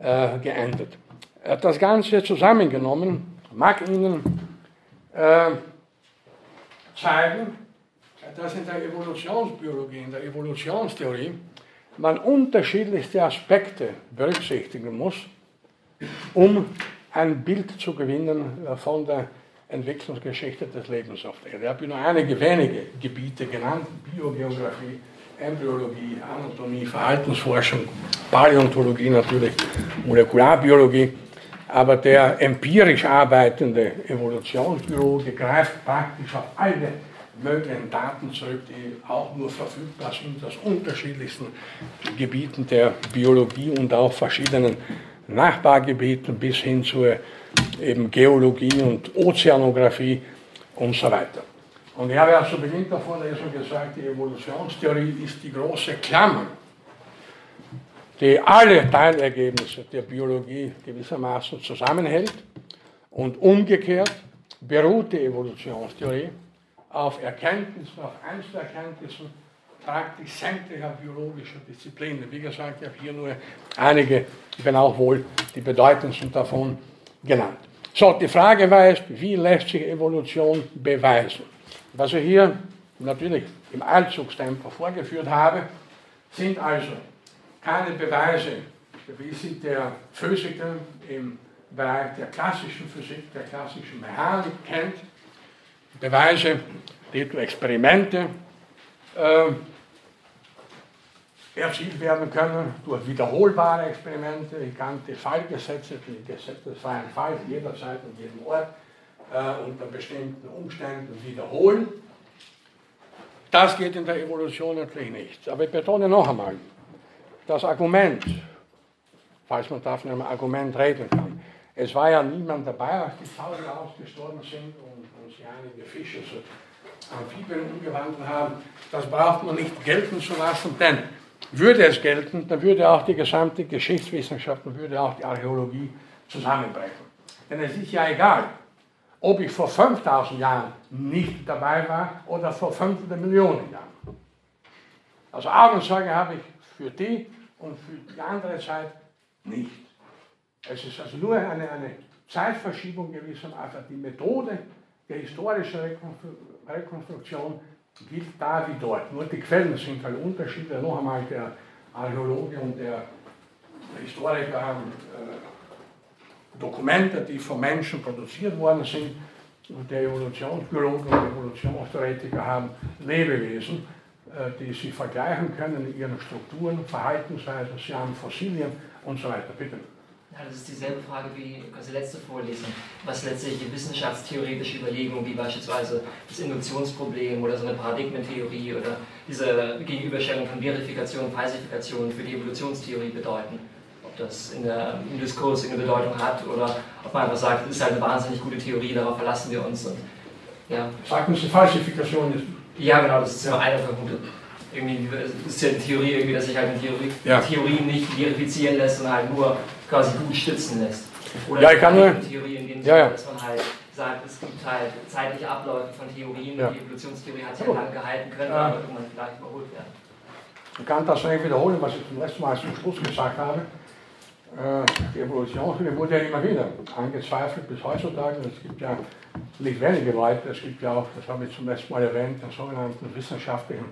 äh, geändert. Das Ganze zusammengenommen mag Ihnen äh, zeigen, dass in der Evolutionsbiologie, in der Evolutionstheorie, man unterschiedlichste Aspekte berücksichtigen muss, um ein Bild zu gewinnen äh, von der Entwicklungsgeschichte des Lebens auf der Erde. Ich habe nur einige wenige Gebiete genannt, Biogeografie, Embryologie, Anatomie, Verhaltensforschung, Paläontologie natürlich, Molekularbiologie aber der empirisch arbeitende Evolutionsbiologe greift praktisch auf alle möglichen Daten zurück, die auch nur verfügbar sind aus unterschiedlichsten Gebieten der Biologie und auch verschiedenen Nachbargebieten bis hin zur eben Geologie und Ozeanographie und so weiter. Und ich habe ja zu Beginn der Vorlesung gesagt, die Evolutionstheorie ist die große Klammer die alle Teilergebnisse der Biologie gewissermaßen zusammenhält. Und umgekehrt beruht die Evolutionstheorie auf Erkenntnissen, auf Einzelerkenntnissen praktisch sämtlicher biologischer Disziplinen. Wie gesagt, ich habe hier nur einige, ich bin auch wohl die bedeutendsten davon genannt. So, die Frage war jetzt, wie lässt sich Evolution beweisen? Was ich hier natürlich im Allzugstempo vorgeführt habe, sind also keine Beweise, wie sie der Physiker im Bereich der klassischen Physik, der klassischen Mechanik kennt. Beweise, die durch Experimente äh, erzielt werden können, durch wiederholbare Experimente. Ich kannte Fallgesetze, die Gesetze des freien Falls jederzeit und jedem Ort äh, unter bestimmten Umständen wiederholen. Das geht in der Evolution natürlich nicht. Aber ich betone noch einmal, das Argument, falls man da von einem Argument reden kann. Es war ja niemand dabei, als die Tausende ausgestorben sind und, einige Fische zu Amphibien umgewandelt haben. Das braucht man nicht gelten zu lassen, denn würde es gelten, dann würde auch die gesamte Geschichtswissenschaft und würde auch die Archäologie zusammenbrechen. Denn es ist ja egal, ob ich vor 5000 Jahren nicht dabei war oder vor 500 Millionen Jahren. Also Augenzeuge habe ich für die und für die andere Zeit nicht. Es ist also nur eine, eine Zeitverschiebung gewissermaßen. Die Methode der historischen Rekonstruktion gilt da wie dort. Nur die Quellen sind halt unterschiedlich. Noch einmal, der Archäologe und der Historiker haben äh, Dokumente, die von Menschen produziert worden sind. Und der Evolutionsbiologen und Evolutionstheoretiker haben Lebewesen, die sie vergleichen können in ihren Strukturen, Verhaltensweisen, sie haben Fossilien und so weiter. Bitte. Ja, das ist dieselbe Frage wie quasi letzte Vorlesung, was letztlich die wissenschaftstheoretische Überlegung, wie beispielsweise das Induktionsproblem oder so eine Paradigmentheorie oder diese Gegenüberstellung von Verifikation und Falsifikation für die Evolutionstheorie bedeuten. Ob das in der, im Diskurs eine Bedeutung hat oder ob man einfach sagt, es ist halt eine wahnsinnig gute Theorie, darauf verlassen wir uns. Und, ja. Sagen Sie, Falsifikation ist. Ja, genau, das ist ja eine vermutet irgendwie, ist ja die Theorie irgendwie, dass sich halt eine Theorie, ja. Theorie nicht verifizieren lässt, sondern halt nur quasi gut stützen lässt. Oder ja, ich kann nur. Theorie in dem ja, ja. dass man halt sagt, es gibt halt zeitliche Abläufe von Theorien ja. die Evolutionstheorie hat sich ja lang gehalten können, ja. aber irgendwann vielleicht überholt werden. Ich kann das nicht wiederholen, was ich zum letzten Mal zum Schluss gesagt habe. Die Evolutionstheorie wurde ja immer wieder angezweifelt bis heutzutage. Es gibt ja nicht wenige Leute, es gibt ja auch, das habe ich zum letzten Mal erwähnt, den sogenannten wissenschaftlichen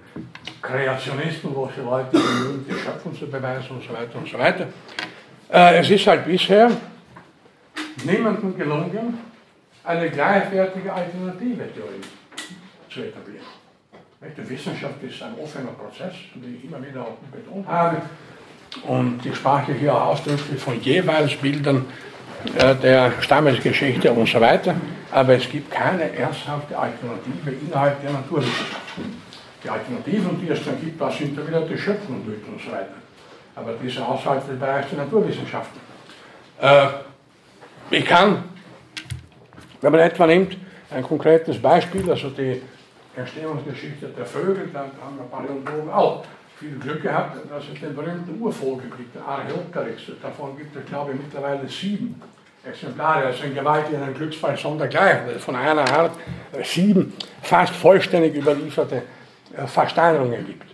Kreationisten, wo sie Leute bemühen, die Schöpfung zu beweisen und so weiter und so weiter. Es ist halt bisher niemandem gelungen, eine gleichwertige alternative Theorie zu etablieren. Die Wissenschaft ist ein offener Prozess, wie ich immer wieder auch betont habe. Und ich sprach hier ausdrücklich von jeweils Bildern äh, der Stammesgeschichte und so weiter. Aber es gibt keine ernsthafte Alternative innerhalb der Naturwissenschaften. Die Alternativen, die es dann gibt, das sind dann wieder die Schöpfung und so weiter. Aber diese außerhalb des Bereichs der Naturwissenschaften. Äh, ich kann, wenn man etwa nimmt, ein konkretes Beispiel, also die Entstehungsgeschichte der Vögel, da haben wir Paläontologen auch viel Glück gehabt, dass es den berühmten Urvogel den Archaeopteryx. Davon gibt es, glaube ich, mittlerweile sieben Exemplare. Das ist ein gewaltiger Glücksfall sondergleich. Von einer Art sieben fast vollständig überlieferte äh, Versteinerungen gibt.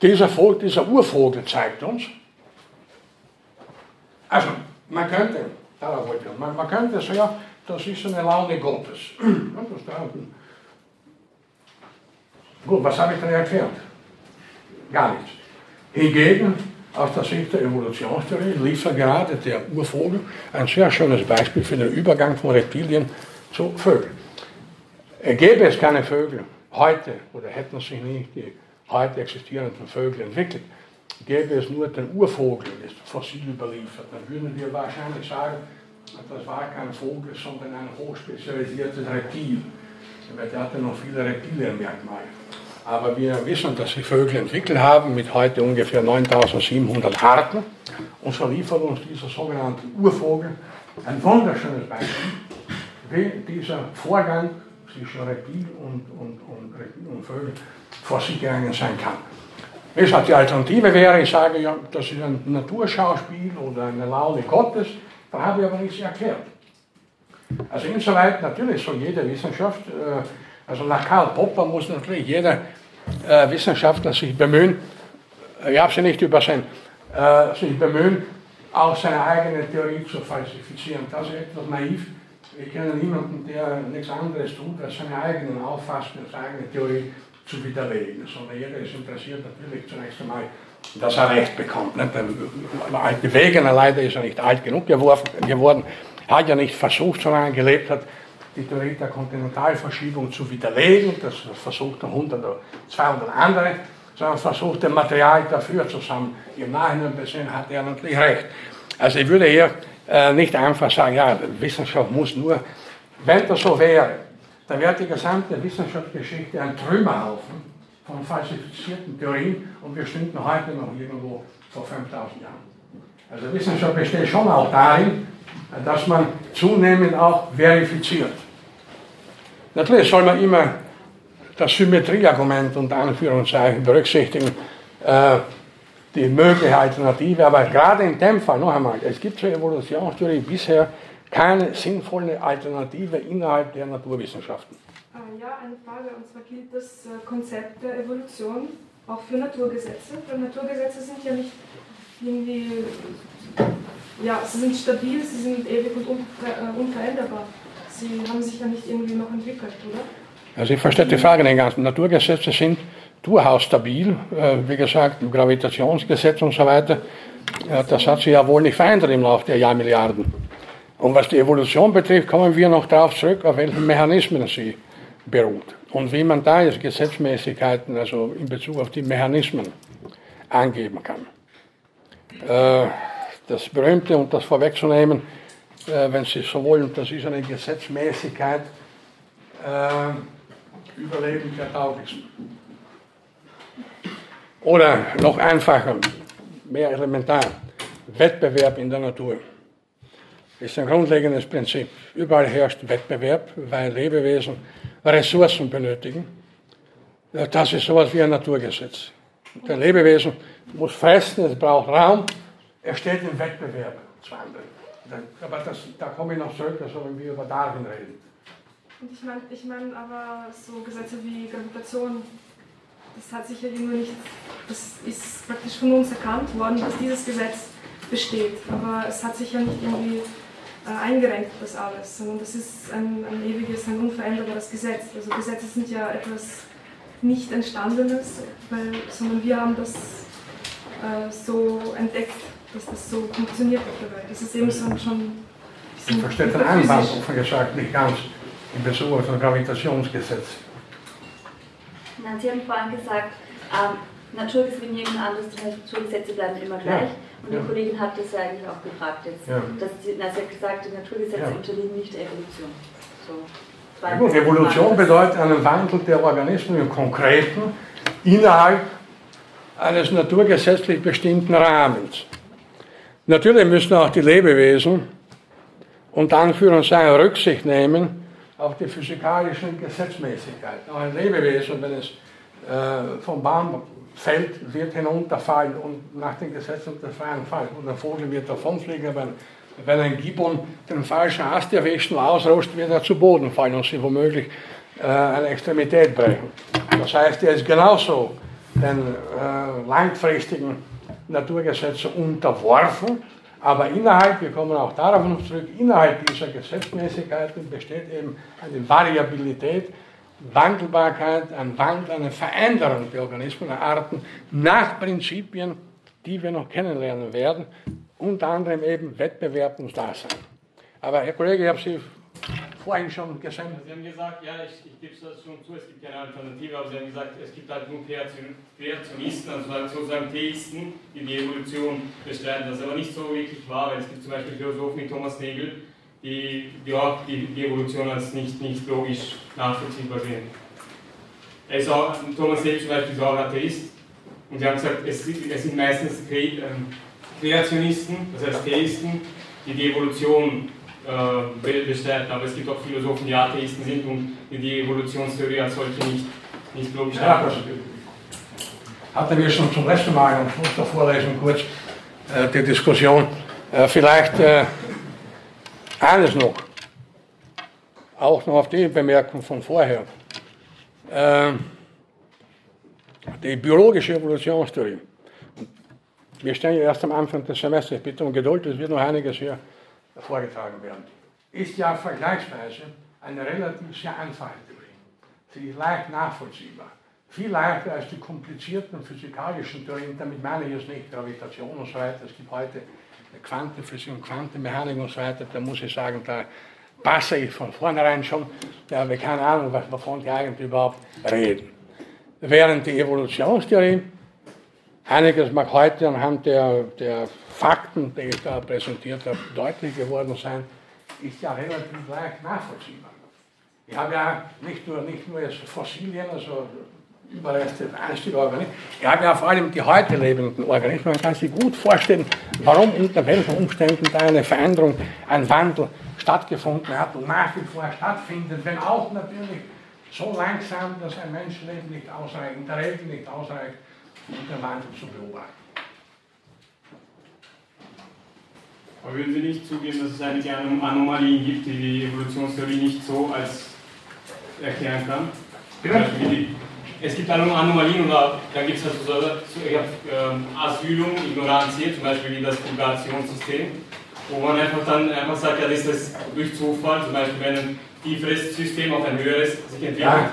Dieser, Vogel, dieser Urvogel zeigt uns, also man könnte, darauf wollte ich, man, man könnte sagen, ja, das ist eine Laune Gottes. <clears throat> Gut, was habe ich denn erklärt? Gar nichts. Hingegen, aus der Sicht der Evolutionstheorie, liefert gerade der Urvogel ein sehr schönes Beispiel für den Übergang von Reptilien zu Vögeln. Gäbe es keine Vögel heute, oder hätten sich nicht die heute existierenden Vögel entwickelt, gäbe es nur den Urvogel, ist fossil überliefert, dann würden wir wahrscheinlich sagen, das war kein Vogel, sondern ein hochspezialisiertes Reptil. Der hatte noch viele Reptilienmerkmale. Aber wir wissen, dass sich Vögel entwickelt haben mit heute ungefähr 9700 Arten. Und so liefert uns dieser sogenannte Urvogel ein wunderschönes Beispiel, wie dieser Vorgang zwischen Reptil und, und, und, und Vögel vor sich gegangen sein kann. Weshalb die Alternative wäre, ich sage ja, das ist ein Naturschauspiel oder eine Laune Gottes, da habe ich aber nichts erklärt. Also insoweit natürlich soll jede Wissenschaft, äh, also nach Karl Popper muss natürlich jeder äh, Wissenschaftler sich bemühen, äh, habe sie nicht übersehen, sich bemühen, auch seine eigene Theorie zu falsifizieren. Das ist etwas naiv. Ich kenne niemanden, der nichts anderes tut, als seine eigenen Auffassungen, seine eigene Theorie zu widerlegen, sondern jeder ist interessiert natürlich zunächst einmal, dass er Recht bekommt. Nicht? Wegener leider ist er nicht alt genug geworden, hat ja nicht versucht, solange er gelebt hat, die Theorie der Kontinentalverschiebung zu widerlegen, das versucht 100 oder 200 andere, sondern versucht, ein Material dafür zu sammeln. Im Nachhinein besehen hat er natürlich recht. Also ich würde hier äh, nicht einfach sagen, ja, Wissenschaft muss nur, wenn das so wäre, da wäre die gesamte Wissenschaftsgeschichte ein Trümmerhaufen von falsifizierten Theorien und wir stünden heute noch irgendwo vor 5000 Jahren. Also Wissenschaft besteht schon auch darin, dass man zunehmend auch verifiziert. Natürlich soll man immer das Symmetrieargument unter Anführungszeichen berücksichtigen, äh, die mögliche Alternative, aber gerade in dem Fall, noch einmal, es gibt zur Evolutionstheorie bisher keine sinnvolle Alternative innerhalb der Naturwissenschaften. Ah, ja, eine Frage, und zwar gilt das äh, Konzept der Evolution auch für Naturgesetze, weil Naturgesetze sind ja nicht irgendwie, ja, sie sind stabil, sie sind ewig und äh, unveränderbar. Sie haben sich ja nicht irgendwie noch entwickelt, oder? Also ich verstehe die Frage nicht ganz. Naturgesetze sind durchaus stabil, äh, wie gesagt, Gravitationsgesetz und so weiter. Das hat sich ja wohl nicht verändert im Laufe der Jahrmilliarden. Und was die Evolution betrifft, kommen wir noch darauf zurück, auf welchen Mechanismen sie beruht. Und wie man da jetzt Gesetzmäßigkeiten, also in Bezug auf die Mechanismen, angeben kann. Äh, das berühmte, und das vorwegzunehmen, äh, wenn Sie so wollen, das ist eine Gesetzmäßigkeit, äh, Überleben der Tauglichsten. Oder noch einfacher, mehr elementar, Wettbewerb in der Natur. Ist ein grundlegendes Prinzip. Überall herrscht Wettbewerb, weil Lebewesen Ressourcen benötigen. Das ist sowas wie ein Naturgesetz. Der Lebewesen muss fressen, es braucht Raum, er steht im Wettbewerb zu anderen. Aber das, da komme ich noch zurück, da sollen wir über Darwin reden. Und ich meine ich mein aber so Gesetze wie Gravitation, das hat sich ja irgendwie nicht, das ist praktisch von uns erkannt worden, dass dieses Gesetz besteht. Aber es hat sich ja nicht irgendwie äh, eingerenkt, das alles, sondern das ist ein, ein ewiges, ein unveränderbares Gesetz. Also Gesetze sind ja etwas nicht Entstandenes, weil, sondern wir haben das äh, so entdeckt, dass das so funktioniert auf der Welt. Das ist eben so schon. Ich verstehe den Anwand offen gesagt nicht ganz in Bezug auf das Gravitationsgesetz. Nein, Sie haben vorhin gesagt, ähm, Naturgesetze wie nirgends anderes, die Naturgesetze bleiben immer gleich. Ja. Und die Kollegin hat das ja eigentlich auch gefragt jetzt. Ja. Dass die, na, sie hat gesagt, die Naturgesetze ja. unterliegen nicht der Evolution. So. Ja, gut, Evolution bedeutet einen Wandel der Organismen im Konkreten innerhalb eines naturgesetzlich bestimmten Rahmens. Natürlich müssen auch die Lebewesen und Anführungszeichen Rücksicht nehmen auf die physikalischen Gesetzmäßigkeiten. Auch ein Lebewesen, wenn es äh, vom Baum fällt, wird hinunterfallen und nach den Gesetzen des freien Falls. Und der Vogel wird davonfliegen, wenn, wenn ein Gibbon den falschen Ast erwischt und ausrutscht, wird er zu Boden fallen und sie womöglich äh, eine Extremität brechen. Das heißt, er ist genauso den äh, langfristigen Naturgesetzen unterworfen, aber innerhalb, wir kommen auch darauf noch zurück, innerhalb dieser Gesetzmäßigkeiten besteht eben eine Variabilität, Wandelbarkeit, ein Wandel, eine Veränderung der Organismen, der Arten nach Prinzipien, die wir noch kennenlernen werden, unter anderem eben Wettbewerb und Dasein. Aber Herr Kollege, ich habe Sie vorhin schon gesehen. Sie haben gesagt, ja, ich, ich gebe es schon zu, es gibt keine Alternative, aber Sie haben gesagt, es gibt halt nur Kreationisten, also halt sozusagen Theisten, die die Evolution bestreiten. Das ist aber nicht so wirklich wahr, weil es gibt zum Beispiel Philosophen wie Thomas Nagel, die, die auch die, die Evolution als nicht, nicht logisch nachvollziehbar sehen. Er ist auch, Thomas Nagel zum Beispiel ist auch Atheist und sie haben gesagt, es, es sind meistens ähm, Kreationisten, das heißt Theisten, die die Evolution äh, bestreiten, aber es gibt auch Philosophen, die Atheisten sind und die die Evolutionstheorie als solche nicht, nicht logisch ja. Hatten wir schon zum letzten Mal am Schluss der Vorlesung kurz äh, die Diskussion. Äh, vielleicht äh, eines noch, auch noch auf die Bemerkung von vorher. Ähm, die biologische Evolutionstheorie. Wir stehen ja erst am Anfang des Semesters. Ich bitte um Geduld, es wird noch einiges hier vorgetragen werden. Ist ja vergleichsweise eine relativ sehr einfache Theorie. Sie ist leicht nachvollziehbar. Viel leichter als die komplizierten physikalischen Theorien. Damit meine ich jetzt nicht Gravitation und so weiter. Es gibt heute Quantenphysik und Quantenmechanik und so weiter, da muss ich sagen, da passe ich von vornherein schon, da habe ich keine Ahnung, wovon die eigentlich überhaupt reden. Während die Evolutionstheorie, einiges mag heute anhand der, der Fakten, die ich da präsentiert habe, deutlich geworden sein, ist ja relativ leicht nachvollziehbar. Ich habe ja nicht nur, nicht nur jetzt Fossilien, also Überreste Einstiegorganismen. Ich habe ja vor allem die heute lebenden Organismen. Man kann sich gut vorstellen, warum unter welchen Umständen da eine Veränderung, ein Wandel stattgefunden hat und nach wie vor stattfindet, wenn auch natürlich so langsam, dass ein Menschenleben nicht ausreicht, in der Regel nicht ausreicht, den Wandel zu beobachten. Aber würden Sie nicht zugeben, dass es einige Anomalien gibt, die die Evolutionstheorie nicht so als erklären kann? Bitte? es gibt Anomalien oder dann gibt es halt so, ich habe ähm, Asylum, Ignoranz hier, zum Beispiel wie das Publikationssystem, wo man einfach dann einfach sagt, ja, das ist das durch Zufall, zum Beispiel wenn ein tieferes System auf ein höheres sich entwickelt. Ja.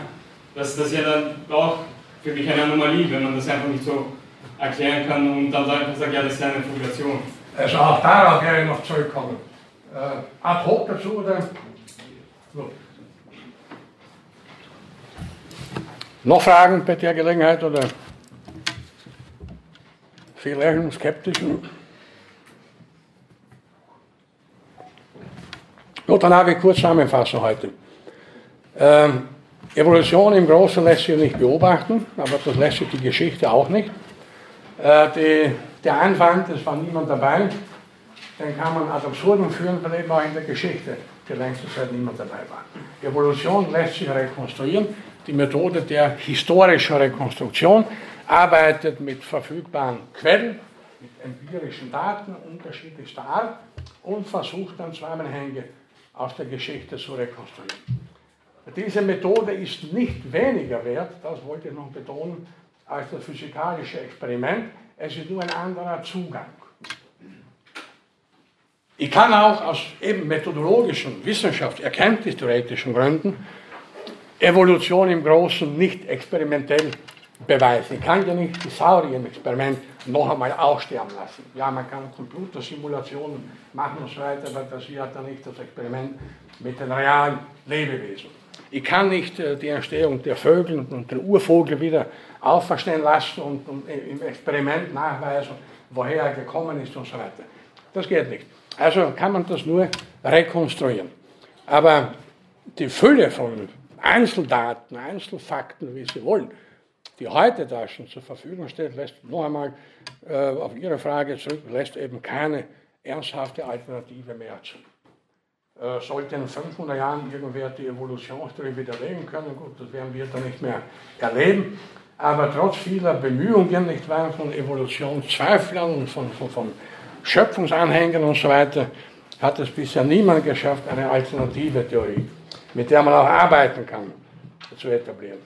Das, das ja dann auch für mich eine Anomalie, wenn man das einfach nicht so erklären kann und dann einfach sagt, ja, das ist eine Publikation. Also auch darauf werde ich noch zurückkommen. Äh, ad hoc dazu oder? So. Noch Fragen bei der Gelegenheit oder vielleicht skeptischen? Gut, dann habe ich kurz zusammenfassen heute. Ähm, Evolution im Großen lässt sich nicht beobachten, aber das lässt sich die Geschichte auch nicht. Äh, die, der Anfang, es war niemand dabei, den kann man ad absurdum führen, weil eben auch in der Geschichte die längste Zeit niemand dabei war. Evolution lässt sich rekonstruieren. Die Methode der historischen Rekonstruktion arbeitet mit verfügbaren Quellen, mit empirischen Daten unterschiedlichster Art und versucht dann Zusammenhänge aus der Geschichte zu rekonstruieren. Diese Methode ist nicht weniger wert, das wollte ich noch betonen, als das physikalische Experiment. Es ist nur ein anderer Zugang. Ich kann auch aus eben methodologischen, wissenschafts-, erkenntnistheoretischen Gründen Evolution im Großen nicht experimentell beweisen. Ich kann ja nicht die Saurier-Experiment noch einmal aussterben lassen. Ja, man kann Computersimulationen machen und so weiter, aber das wird dann nicht das Experiment mit den realen Lebewesen. Ich kann nicht äh, die Entstehung der Vögel und der Urvogel wieder auferstehen lassen und, und im Experiment nachweisen, woher er gekommen ist und so weiter. Das geht nicht. Also kann man das nur rekonstruieren. Aber die Fülle von Einzeldaten, Einzelfakten, wie Sie wollen, die heute da schon zur Verfügung steht, lässt noch einmal äh, auf Ihre Frage zurück, lässt eben keine ernsthafte Alternative mehr zu. Äh, sollte in 500 Jahren irgendwer die Evolutionstheorie widerlegen können, gut, das werden wir dann nicht mehr erleben, aber trotz vieler Bemühungen, nicht wahr, von Evolutionszweiflern und von, von, von Schöpfungsanhängern und so weiter, hat es bisher niemand geschafft, eine alternative Theorie mit der man auch arbeiten kann, zu etablieren.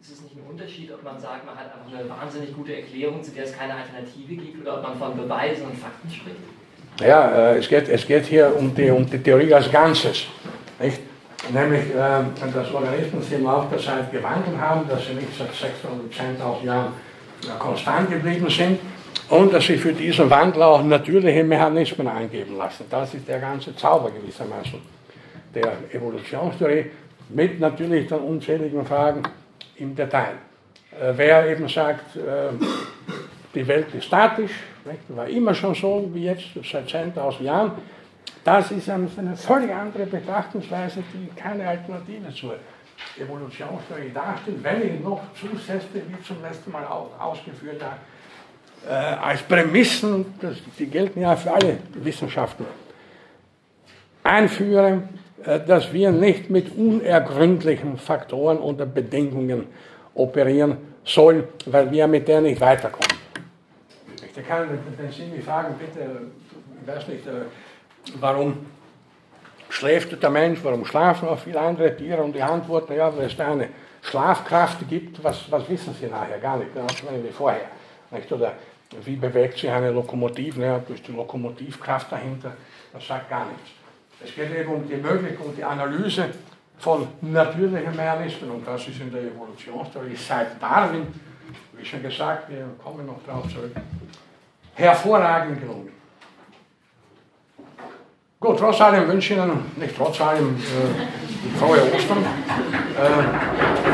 Ist es nicht ein Unterschied, ob man sagt, man hat einfach eine wahnsinnig gute Erklärung, zu der es keine Alternative gibt, oder ob man von Beweisen und Fakten spricht? Ja, äh, es, geht, es geht hier um die, um die Theorie als Ganzes. Nicht? Nämlich, äh, dass Organismen sich im Laufe der Zeit gewandelt haben, dass sie nicht seit 6.000 oder 10.000 Jahren äh, konstant geblieben sind und dass sie für diesen Wandel auch natürliche Mechanismen eingeben lassen. Das ist der ganze Zauber gewissermaßen der Evolutionstheorie mit natürlich dann unzähligen Fragen im Detail. Äh, wer eben sagt, äh, die Welt ist statisch, nicht, war immer schon so wie jetzt seit 10.000 Jahren, das ist eine, völlig andere Betrachtungsweise, die keine Alternative zur Evolutionstheorie darstellt, wenn ich noch Zusätze, wie zum letzten Mal auch ausgeführt habe, äh, als Prämissen, das, die gelten ja für alle Wissenschaften, einführe, äh, dass wir nicht mit unergründlichen Faktoren oder Bedingungen operieren sollen, weil wir mit denen nicht weiterkommen. Ich kann Sie mich fragen, bitte, ich weiß nicht, äh, warum schläft der Mensch, warum schlafen auch viele andere Tiere? Und die Antwort, naja, weil es da eine Schlafkraft gibt, was, was wissen Sie nachher gar nicht, das wie vorher. Nicht? Oder wie bewegt sich eine Lokomotive, naja, durch die Lokomotivkraft dahinter, das sagt gar nichts. Es geht eben um die Möglichkeit, um die Analyse von natürlichen Mechanismen und das ist in der Evolutionstheorie seit Darwin, wie schon gesagt, wir kommen noch darauf zurück, hervorragend gelungen. Gut, trotz allem wünsche ich Ihnen, nicht trotz allem, äh, frohe Ostern. Äh,